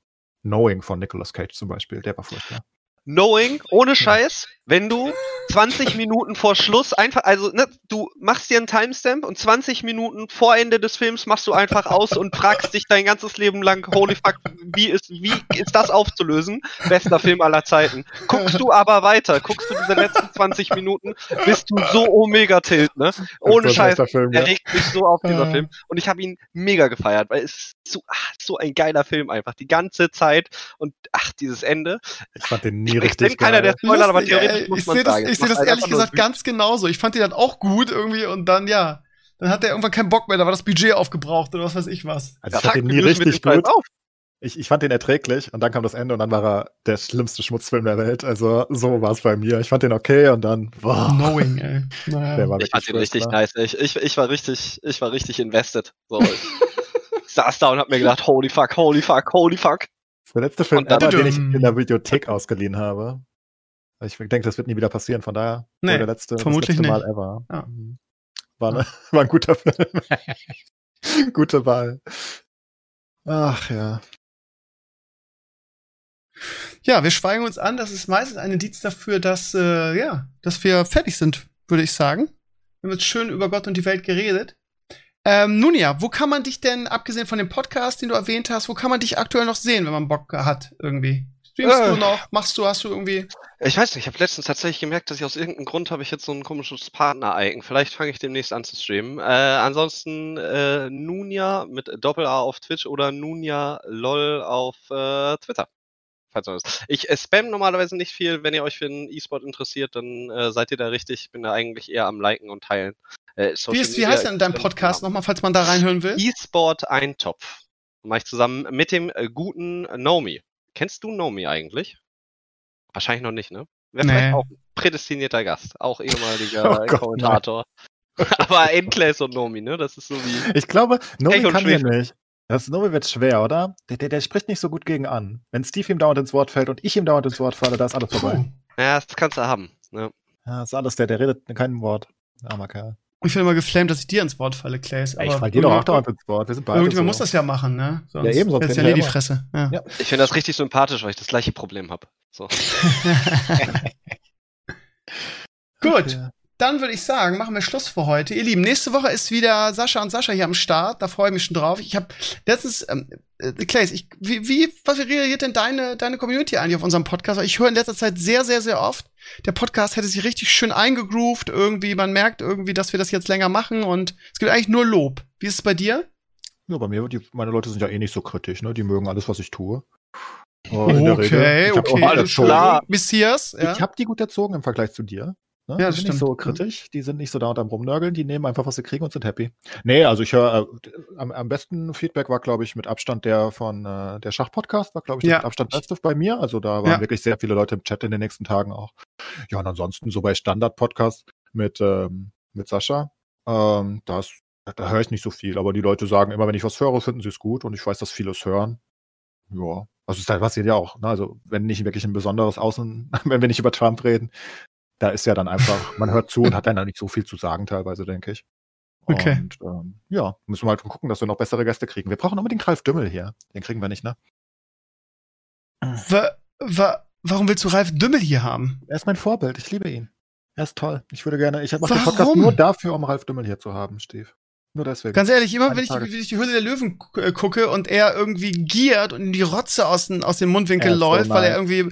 Knowing von Nicolas Cage zum Beispiel, der war furchtbar. Knowing, ohne Scheiß, wenn du 20 Minuten vor Schluss einfach, also ne, du machst dir einen Timestamp und 20 Minuten vor Ende des Films machst du einfach aus und fragst dich dein ganzes Leben lang, holy fuck, wie ist, wie ist das aufzulösen? Bester Film aller Zeiten. Guckst du aber weiter, guckst du diese letzten 20 Minuten, bist du so omega tilt, ne? Ohne Scheiß. schlechter Film, Er ja. regt mich so auf, dieser. Film. Und ich habe ihn mega gefeiert, weil es ist so, ach, so ein geiler Film einfach. Die ganze Zeit. Und ach, dieses Ende. Ich fand den nie Ich, ich richtig bin keiner, der geil. spoilert, aber theoretisch ey. muss ich man sehe das, sagen. ich sehe das ehrlich gesagt ganz genauso. Ich fand die dann auch gut irgendwie und dann, ja, dann hat er irgendwann keinen Bock mehr, da war das Budget aufgebraucht oder was weiß ich was. Also ich fand den nie richtig gut. auf. Ich, ich fand den erträglich und dann kam das Ende und dann war er der schlimmste Schmutzfilm der Welt. Also so war es bei mir. Ich fand den okay und dann, boah, Knowing, ey. Naja. der war Ich fand den richtig nice. Ich, ich, ich war richtig, ich war richtig invested. So, ich saß da und hab mir gedacht, holy fuck, holy fuck, holy fuck. Der letzte Film ever, den ich in der Videothek ausgeliehen habe. Ich denke, das wird nie wieder passieren, von daher Nee, der letzte, vermutlich das letzte nicht. Mal ever. Ja. Mhm. War, ne, war ein guter Film. Gute Wahl. Ach ja. Ja, wir schweigen uns an. Das ist meistens ein Indiz dafür, dass, äh, ja, dass wir fertig sind, würde ich sagen. Wir haben jetzt schön über Gott und die Welt geredet. Ähm, nun ja, wo kann man dich denn, abgesehen von dem Podcast, den du erwähnt hast, wo kann man dich aktuell noch sehen, wenn man Bock hat, irgendwie? Streamst Äh. du noch? Machst du, hast du irgendwie? Ich weiß nicht, ich habe letztens tatsächlich gemerkt, dass ich aus irgendeinem Grund habe ich jetzt so ein komisches Partner-Icon. Vielleicht fange ich demnächst an zu streamen. Äh, ansonsten äh, Nunia mit Doppel-A auf Twitch oder Nunia LOL auf äh, Twitter. Ich äh, spam normalerweise nicht viel. Wenn ihr euch für einen E-Sport interessiert, dann äh, seid ihr da richtig. Ich bin da eigentlich eher am Liken und Teilen. Äh, wie, ist, wie heißt denn dein Podcast nochmal, falls man da reinhören will? E-Sport Eintopf. Mache ich zusammen mit dem äh, guten Nomi. Kennst du Nomi eigentlich? Wahrscheinlich noch nicht, ne? Wäre nee. vielleicht auch prädestinierter Gast, auch ehemaliger oh Gott, Kommentator. Aber Enclays und Nomi, ne? Das ist so wie. Ich glaube, Nomi kann hier nicht. Das Nomi wird schwer, oder? Der, der, der, spricht nicht so gut gegen an. Wenn Steve ihm dauernd ins Wort fällt und ich ihm dauernd ins Wort falle, da ist alles vorbei. Ja, das kannst du haben. Ne? Ja, das ist alles der, der redet kein Wort. Armer Kerl. Ich bin immer geflamed, dass ich dir ins Wort falle, Clays. Aber ich falle dir doch auch dauernd ins Wort. Wir sind beide Irgendjemand so. muss das ja machen, ne? Sonst ja, eben, sonst ja nie die Fresse. Ja. Ja. Ich finde das richtig sympathisch, weil ich das gleiche Problem habe. So. Gut. Okay. Dann würde ich sagen, machen wir Schluss für heute. Ihr Lieben, nächste Woche ist wieder Sascha und Sascha hier am Start. Da freue ich mich schon drauf. Ich habe letztens, ähm, äh, Clays, ich, wie, wie, was reagiert denn deine, deine Community eigentlich auf unserem Podcast? Ich höre in letzter Zeit sehr, sehr, sehr oft, der Podcast hätte sich richtig schön eingegroovt. Irgendwie, man merkt irgendwie, dass wir das jetzt länger machen und es gibt eigentlich nur Lob. Wie ist es bei dir? Ja, bei mir, die, meine Leute sind ja eh nicht so kritisch, ne? Die mögen alles, was ich tue. okay, okay, alles klar. Messias, ja. Ich habe die gut erzogen im Vergleich zu dir. Ne? Ja, das die sind stimmt. nicht so kritisch, die sind nicht so da und am rumnörgeln, die nehmen einfach, was sie kriegen und sind happy. Nee, also ich höre, äh, am, am, besten Feedback war, glaube ich, mit Abstand der von äh, der Schachpodcast, war, glaube ich, ja. Abstand beste bei mir. Also da waren ja. wirklich sehr viele Leute im Chat in den nächsten Tagen auch. Ja, und ansonsten so bei Standard-Podcast mit, ähm, mit Sascha, ähm, das, da höre ich nicht so viel, aber die Leute sagen immer, wenn ich was höre, finden sie es gut und ich weiß, dass viele es hören. Ja, also ist halt passiert ja auch. Ne? Also wenn nicht wirklich ein besonderes Außen, wenn wir nicht über Trump reden, da ist ja dann einfach, man hört zu und hat dann da nicht so viel zu sagen teilweise, denke ich. Okay. Und ähm, ja, müssen wir halt gucken, dass wir noch bessere Gäste kriegen. Wir brauchen unbedingt Ralf Dümmel hier. Den kriegen wir nicht, ne? Wa wa warum willst du Ralf Dümmel hier haben? Er ist mein Vorbild. Ich liebe ihn. Er ist toll. Ich würde gerne, ich mache den Podcast nur dafür, um Ralf Dümmel hier zu haben, Steve. Nur deswegen. Ganz ehrlich, immer wenn ich, wenn ich, die Höhle der Löwen äh, gucke und er irgendwie giert und die Rotze aus, den, aus dem Mundwinkel läuft, so weil er irgendwie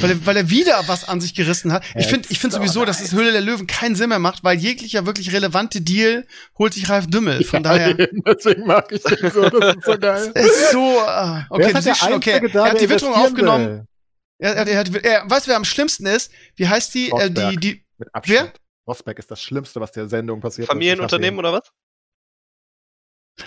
weil er, weil er wieder was an sich gerissen hat. Ich finde ich finde sowieso, dass das Höhle der Löwen keinen Sinn mehr macht, weil jeglicher wirklich relevante Deal holt sich Ralf Dümmel. Von ja, daher. Deswegen mag ich den so, das ist so geil. Es ist so, uh, okay, du siehst schon, okay. Da, er hat die Witterung aufgenommen. Er, er, er, er, weißt du, wer am schlimmsten ist? Wie heißt die? Äh, die, die, wer? Rosberg ist das Schlimmste, was der Sendung passiert Familienunternehmen oder was?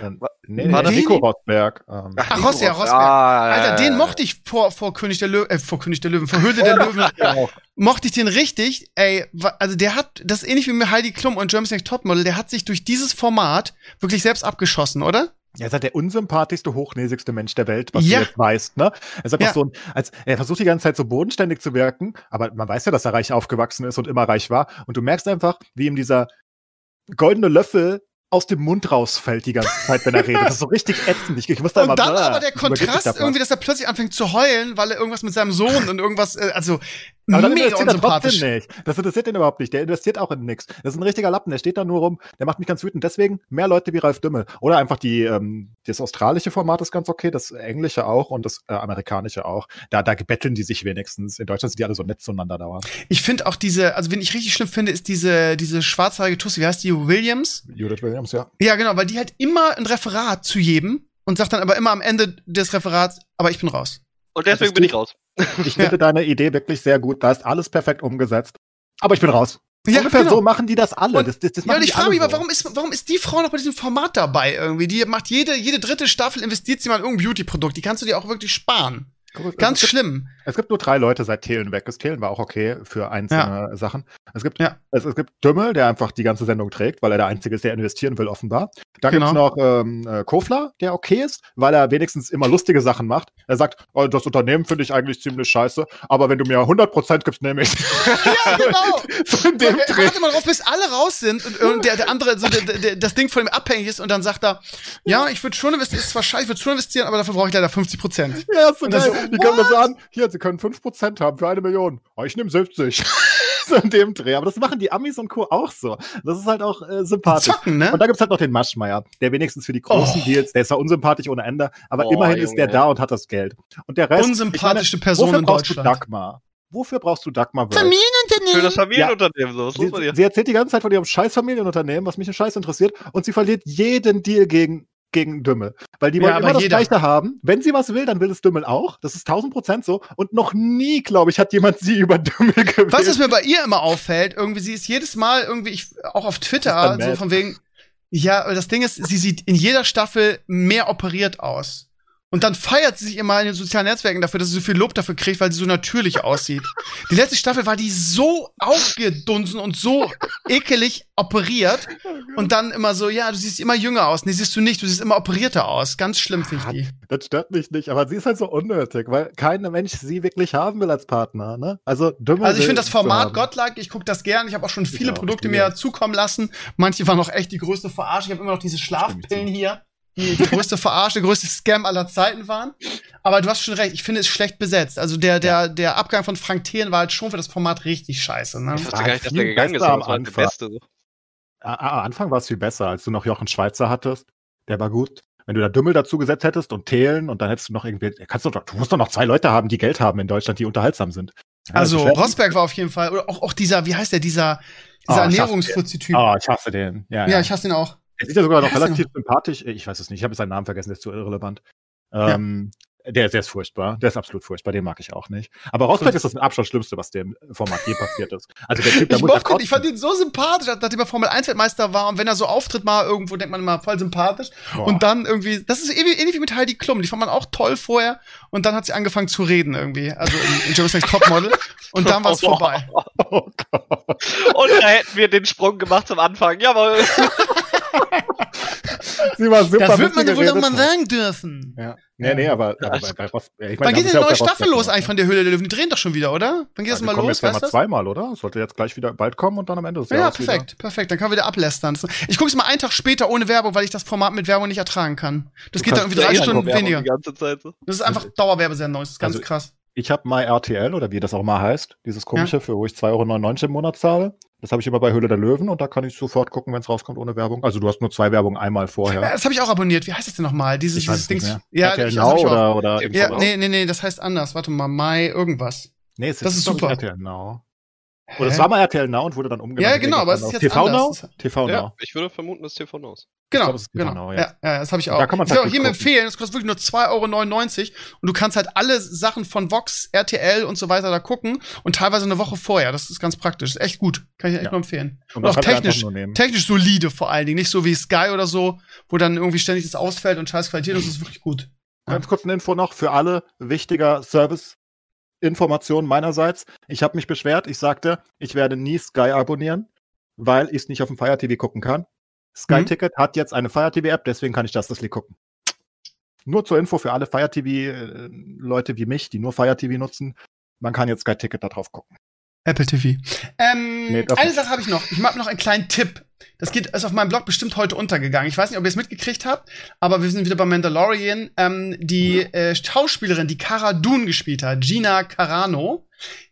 Ähm, nee, nee, war das Nico Rosberg. Ähm. Ach, Ross, ja, Rosberg. Ah, Alter, den mochte ich vor, vor König der Löwen, äh, vor König der Löwen, vor Höhle der Löwen. mochte ich den richtig. Ey, also der hat, das ist ähnlich wie mit Heidi Klum und Germany's Next Topmodel, der hat sich durch dieses Format wirklich selbst abgeschossen, oder? Er ist halt der unsympathischste, hochnäsigste Mensch der Welt, was ja. du jetzt weißt, ne? Er ist einfach ja. so ein, als, er versucht die ganze Zeit so bodenständig zu wirken, aber man weiß ja, dass er reich aufgewachsen ist und immer reich war. Und du merkst einfach, wie ihm dieser goldene Löffel aus dem Mund rausfällt die ganze Zeit, wenn er redet. Das ist so richtig ätzend. Ich, ich muss da und immer, dann aber der Kontrast irgendwie, dass er plötzlich anfängt zu heulen, weil er irgendwas mit seinem Sohn und irgendwas, äh, also aber dann Mega investiert er nicht. Das interessiert ihn überhaupt nicht. Der investiert auch in nichts. Das ist ein richtiger Lappen. Der steht da nur rum. Der macht mich ganz wütend. Deswegen mehr Leute wie Ralf Dümmel. Oder einfach die, ähm, das australische Format ist ganz okay, das englische auch und das äh, amerikanische auch. Da, da betteln die sich wenigstens. In Deutschland sind die alle so nett zueinander dauernd. Ich finde auch diese, also wen ich richtig schlimm finde, ist diese, diese schwarzhaarige Tussi. Wie heißt die? Williams? Judith Williams, ja. Ja, genau, weil die halt immer ein Referat zu jedem und sagt dann aber immer am Ende des Referats, aber ich bin raus. Und deswegen bin ich raus. Ich finde ja. deine Idee wirklich sehr gut. Da ist alles perfekt umgesetzt. Aber ich bin raus. Ja, Ungefähr genau. so machen die das alle. Und, das, das, das ja, und ich frage mich so. warum ist, warum ist die Frau noch bei diesem Format dabei irgendwie? Die macht jede, jede dritte Staffel, investiert sie mal in irgendein Beauty-Produkt. Die kannst du dir auch wirklich sparen. Ganz es schlimm. Gibt, es gibt nur drei Leute seit Thelen weg ist. Thelen war auch okay für einzelne ja. Sachen. Es gibt, ja. es, es, gibt Dümmel, der einfach die ganze Sendung trägt, weil er der Einzige ist, der investieren will, offenbar. Dann genau. gibt es noch ähm, äh, Kofler, der okay ist, weil er wenigstens immer lustige Sachen macht. Er sagt, oh, das Unternehmen finde ich eigentlich ziemlich scheiße, aber wenn du mir 100% gibst, nehme ich Ja, genau. so in dem Dreh. Warte mal drauf, bis alle raus sind und, und der, der andere so der, der, das Ding von ihm abhängig ist und dann sagt er, ja, ich würde schon investieren, ist zwar scheiße, ich würde schon investieren, aber dafür brauche ich leider 50%. Ja, so geil. So, die kommen das so an, hier, sie können 5% haben für eine Million. Oh, ich nehme 70. so in dem Dreh. Aber das machen die Amis und Co. auch so. Das ist halt auch äh, sympathisch. Zocken, ne? Und da gibt's halt noch den Maschmeier, der wenigstens für die großen oh. Deals, der ist ja unsympathisch ohne Ende, aber oh, immerhin Junge. ist der da und hat das Geld. Und der Rest. Unsympathische Person in Deutschland. Dagmar? wofür brauchst du Dagmar World? Für Familienunternehmen. das Familienunternehmen, so. Muss man Sie, sie erzählt die ganze Zeit von ihrem scheiß Familienunternehmen, was mich ein Scheiß interessiert, und sie verliert jeden Deal gegen, gegen Dümmel. Weil die Ja, wollen aber immer das jeder. Gleiche haben. Wenn sie was will, dann will es Dümmel auch. Das ist 1000 Prozent so. Und noch nie, glaube ich, hat jemand sie über Dümmel gewählt. Was es mir bei ihr immer auffällt, irgendwie, sie ist jedes Mal irgendwie, ich, auch auf Twitter, so von wegen, ja, das Ding ist, sie sieht in jeder Staffel mehr operiert aus. Und dann feiert sie sich immer in den sozialen Netzwerken dafür, dass sie so viel Lob dafür kriegt, weil sie so natürlich aussieht. Die letzte Staffel war die so aufgedunsen und so ekelig operiert. Und dann immer so, ja, du siehst immer jünger aus. Nee, siehst du nicht, du siehst immer operierter aus. Ganz schlimm finde ich die. Das stört mich nicht, aber sie ist halt so unnötig, weil kein Mensch sie wirklich haben will als Partner. Ne? Also Dümmel. Also ich finde das Format. Godlike, ich gucke das gern. Ich habe auch schon viele auch, Produkte mir zukommen lassen. Manche waren auch echt die größte Verarsche. Ich habe immer noch diese Schlafpillen hier, die die größte Verarsche, der größte Scam aller Zeiten waren. Aber du hast schon recht, ich finde es schlecht besetzt. Also der, der, der Abgang von Frank Thelen war halt schon für das Format richtig scheiße. Ne? Ich wusste war gar nicht, dass der gegangen ist, aber das war der Anfang. Beste. Am Anfang war es viel besser, als du noch Jochen Schweizer hattest. Der war gut. Wenn du da Dümmel dazu gesetzt hättest und Thelen und dann hättest du noch irgendwie, kannst du doch, du musst doch noch zwei Leute haben, die Geld haben in Deutschland, die unterhaltsam sind. Also schwer. Rosberg war auf jeden Fall, oder auch, auch dieser, wie heißt der, dieser, dieser Ah, ich hasse Ernährungsfuzzi-Typ. Oh, ich hasse den. Ja, ja, ja. ich hasse ihn auch. Er sieht ja sogar noch der relativ sympathisch. Ich weiß es nicht, ich habe seinen Namen vergessen, der ist zu irrelevant. Ähm, der, der ist furchtbar. Der ist absolut furchtbar, den mag ich auch nicht. Aber Rosberg ist das mit Abstand Schlimmste, was dem Format je passiert ist. Also der Typ, der Ich mochte ihn, ich fand ihn so sympathisch, nachdem er Formel 1 Weltmeister war und wenn er so auftritt mal irgendwo, denkt man immer voll sympathisch. Boah. Und dann irgendwie, das ist ähnlich, ähnlich wie mit Heidi Klum, die fand man auch toll vorher und dann hat sie angefangen zu reden irgendwie, also in, in Jeremy's Next Topmodel und dann war es vorbei. Oh Gott. Und da hätten wir den Sprung gemacht zum Anfang. Jawohl. Sie war super. Das wird man ja wohl irgendwann hat. sagen dürfen. Ja. Nee, nee, aber, aber bei, bei Ros ich Wann meine, wir geht denn ja eine neue Staffel los eigentlich von der Höhle der Löwen? Die drehen doch schon wieder, oder? Wann geht Ja, das mal los, jetzt ja weißt mal zweimal, oder? Es sollte jetzt gleich wieder bald kommen und dann am Ende des Ja, Jahres perfekt, perfekt. Dann kann man wieder ablästern. Ich gucke es mal einen Tag später ohne Werbung, weil ich das Format mit Werbung nicht ertragen kann. Das Du geht dann irgendwie drei ja eh Stunden weniger. Die ganze Zeit so. Das ist einfach Dauerwerbesendung, das ist ganz Also- krass. Ich habe MyRTL oder wie das auch mal heißt, dieses komische, für wo ich 2,99 Euro im Monat zahle. Das habe ich immer bei Höhle der Löwen und da kann ich sofort gucken, wenn es rauskommt ohne Werbung. Also du hast nur zwei Werbungen einmal vorher. Ja, das habe ich auch abonniert. Wie heißt das denn nochmal? Dieses, dieses es Ding. Ja, RTL ich, das Now ich oder, oder Ja, nee, nee, nee, das heißt anders. Warte mal, Mai irgendwas. Nee, es Das ist ich, super. RTL Now. Oder es war mal RTL Now und wurde dann umgenannt. Ja, genau, aber es ist jetzt TV Now? anders. TV Ja, Now. ich würde vermuten, das ist TV Naus. Genau, glaub, es ist genau. genau, ja. jetzt. Ja, das habe ich auch. Da kann man ich will halt auch jedem empfehlen, das kostet wirklich nur 2,99 Euro und du kannst halt alle Sachen von Vox, RTL und so weiter da gucken und teilweise eine Woche vorher. Das ist ganz praktisch. Ist echt gut. Kann ich echt Ja. nur empfehlen. Und Und auch das technisch, technisch solide vor allen Dingen. Nicht so wie Sky oder so, wo dann irgendwie ständig das ausfällt und scheiß Qualität. Das ist wirklich gut. Ganz kurz eine Info noch für alle wichtiger Service-Informationen meinerseits. Ich habe mich beschwert. Ich sagte, ich werde nie Sky abonnieren, weil ich es nicht auf dem Fire TV gucken kann. Sky Mhm. Ticket hat jetzt eine Fire TV App, deswegen kann ich Justice League gucken. Nur zur Info für alle Fire TV Leute wie mich, die nur Fire TV nutzen. Man kann jetzt Sky Ticket da drauf gucken. Apple TV. Ähm, Nee, das eine nicht. Sache habe ich noch. Ich mache noch einen kleinen Tipp. Das geht, ist auf meinem Blog bestimmt heute untergegangen. Ich weiß nicht, ob ihr es mitgekriegt habt, aber wir sind wieder bei Mandalorian. Ähm, die äh, Schauspielerin, die Cara Dune gespielt hat, Gina Carano,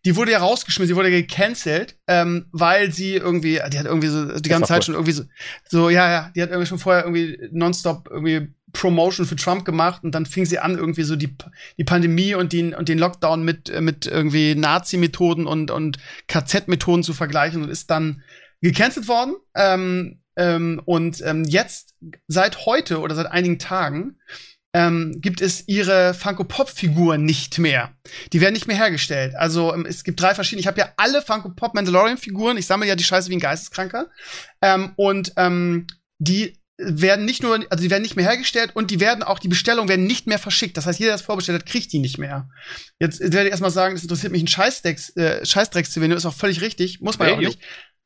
die wurde ja rausgeschmissen, sie wurde gecancelt, ähm, weil sie irgendwie, die hat irgendwie so die ganze Zeit schon irgendwie so, so, ja, ja, die hat irgendwie schon vorher irgendwie nonstop irgendwie Promotion für Trump gemacht und dann fing sie an, irgendwie so die, die Pandemie und den, und den Lockdown mit, mit irgendwie Nazi-Methoden und, und KZ-Methoden zu vergleichen und ist dann gecancelt worden. Ähm, ähm, und ähm, jetzt, seit heute oder seit einigen Tagen, ähm, gibt es ihre Funko-Pop-Figur nicht mehr. Die werden nicht mehr hergestellt. Also ähm, es gibt drei verschiedene. Ich habe ja alle Funko-Pop Mandalorian-Figuren. Ich sammle ja die Scheiße wie ein Geisteskranker. Ähm, und ähm, die werden nicht nur, also die werden nicht mehr hergestellt und die werden auch, die Bestellungen werden nicht mehr verschickt. Das heißt, jeder, der es vorbestellt hat, kriegt die nicht mehr. Jetzt werde ich erstmal sagen, das interessiert mich ein Scheißdrecks, äh, Scheißdrecks-Souvenir, ist auch völlig richtig, muss man ja auch Hey, nicht.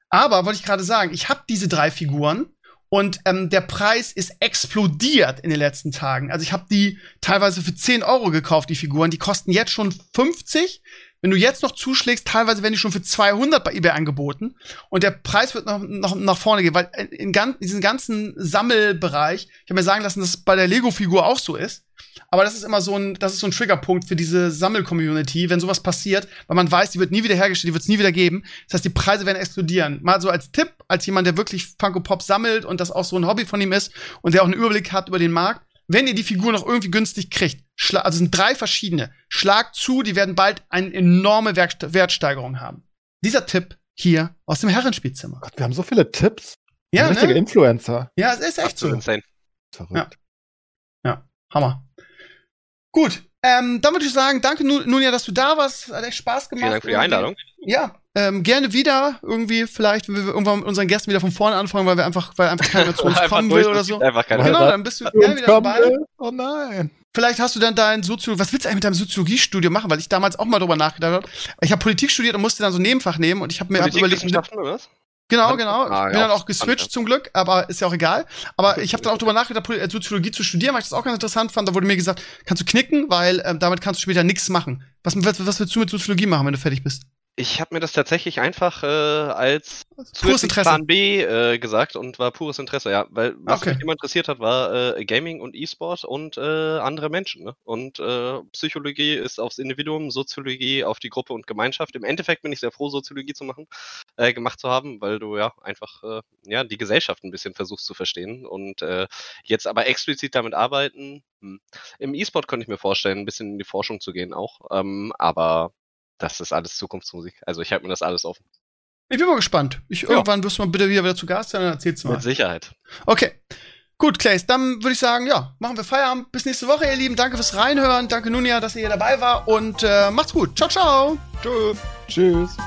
Aber wollte ich gerade sagen, ich habe diese drei Figuren und ähm, der Preis ist explodiert in den letzten Tagen. Also ich habe die teilweise für 10 Euro gekauft, die Figuren. Die kosten jetzt schon 50. Wenn du jetzt noch zuschlägst, teilweise werden die schon für 200 bei eBay angeboten. Und der Preis wird noch, noch nach vorne gehen, weil in, in gan diesem ganzen Sammelbereich, ich habe mir sagen lassen, dass es bei der Lego-Figur auch so ist. Aber das ist immer so ein, das ist so ein Triggerpunkt für diese Sammel-Community, wenn sowas passiert, weil man weiß, die wird nie wieder hergestellt, die wird es nie wieder geben. Das heißt, die Preise werden explodieren. Mal so als Tipp, als jemand, der wirklich Funko Pop sammelt und das auch so ein Hobby von ihm ist und der auch einen Überblick hat über den Markt. Wenn ihr die Figur noch irgendwie günstig kriegt, schla also es sind drei verschiedene, schlagt zu, die werden bald eine enorme Wert Wertsteigerung haben. Dieser Tipp hier aus dem Herrenspielzimmer. Gott, wir haben so viele Tipps. Ja, Richtige ne? Influencer. Ja, es ist echt so. Insane. Verrückt. Hammer. Gut, ähm, dann würde ich sagen, danke Nu- Nunja, dass du da warst. Hat echt Spaß gemacht. Vielen Dank für die. Einladung. Ja, ähm, gerne wieder. Irgendwie, vielleicht, wenn wir irgendwann mit unseren Gästen wieder von vorne anfangen, weil wir einfach, weil einfach keiner zu uns kommen will oder so. Einfach keine Genau, dann bist du gerne wieder dabei. Oh nein. Vielleicht hast du dann dein Soziologie. Was willst du eigentlich mit deinem Soziologiestudium machen? Weil ich damals auch mal drüber nachgedacht habe. Ich habe Politik studiert und musste dann so ein Nebenfach nehmen und ich habe mir hab überlegt, oder was? Genau, genau. Ah, ich bin ja, dann auch geswitcht ja. zum Glück, aber ist ja auch egal. Aber ich habe dann auch drüber nachgedacht, äh, Soziologie zu studieren, weil ich das auch ganz interessant fand. Da wurde mir gesagt, kannst du knicken, weil ähm, damit kannst du später nichts machen. Was, was, was willst du mit Soziologie machen, wenn du fertig bist? Ich habe mir das tatsächlich einfach äh, als Pures Interesse. Plan B äh, gesagt und war pures Interesse, ja. Weil was Okay. mich immer interessiert hat, war äh, Gaming und E-Sport und äh, andere Menschen. Ne? Und äh, Psychologie ist aufs Individuum, Soziologie auf die Gruppe und Gemeinschaft. Im Endeffekt bin ich sehr froh, Soziologie zu machen, äh, gemacht zu haben, weil du ja einfach äh, ja die Gesellschaft ein bisschen versuchst zu verstehen und äh, jetzt aber explizit damit arbeiten. Hm. Im E-Sport könnte ich mir vorstellen, ein bisschen in die Forschung zu gehen auch, ähm, aber das ist alles Zukunftsmusik. Also ich halte mir das alles offen. Ich bin mal gespannt. Ich, Irgendwann wirst du mal bitte wieder, wieder zu Gast sein, dann erzählst du mal. Mit Sicherheit. Okay. Gut, Clays, dann würde ich sagen, ja, machen wir Feierabend. Bis nächste Woche, ihr Lieben. Danke fürs Reinhören. Danke, Nunia, dass ihr hier dabei war. Und äh, macht's gut. Ciao, ciao. Tschüss. Tschüss.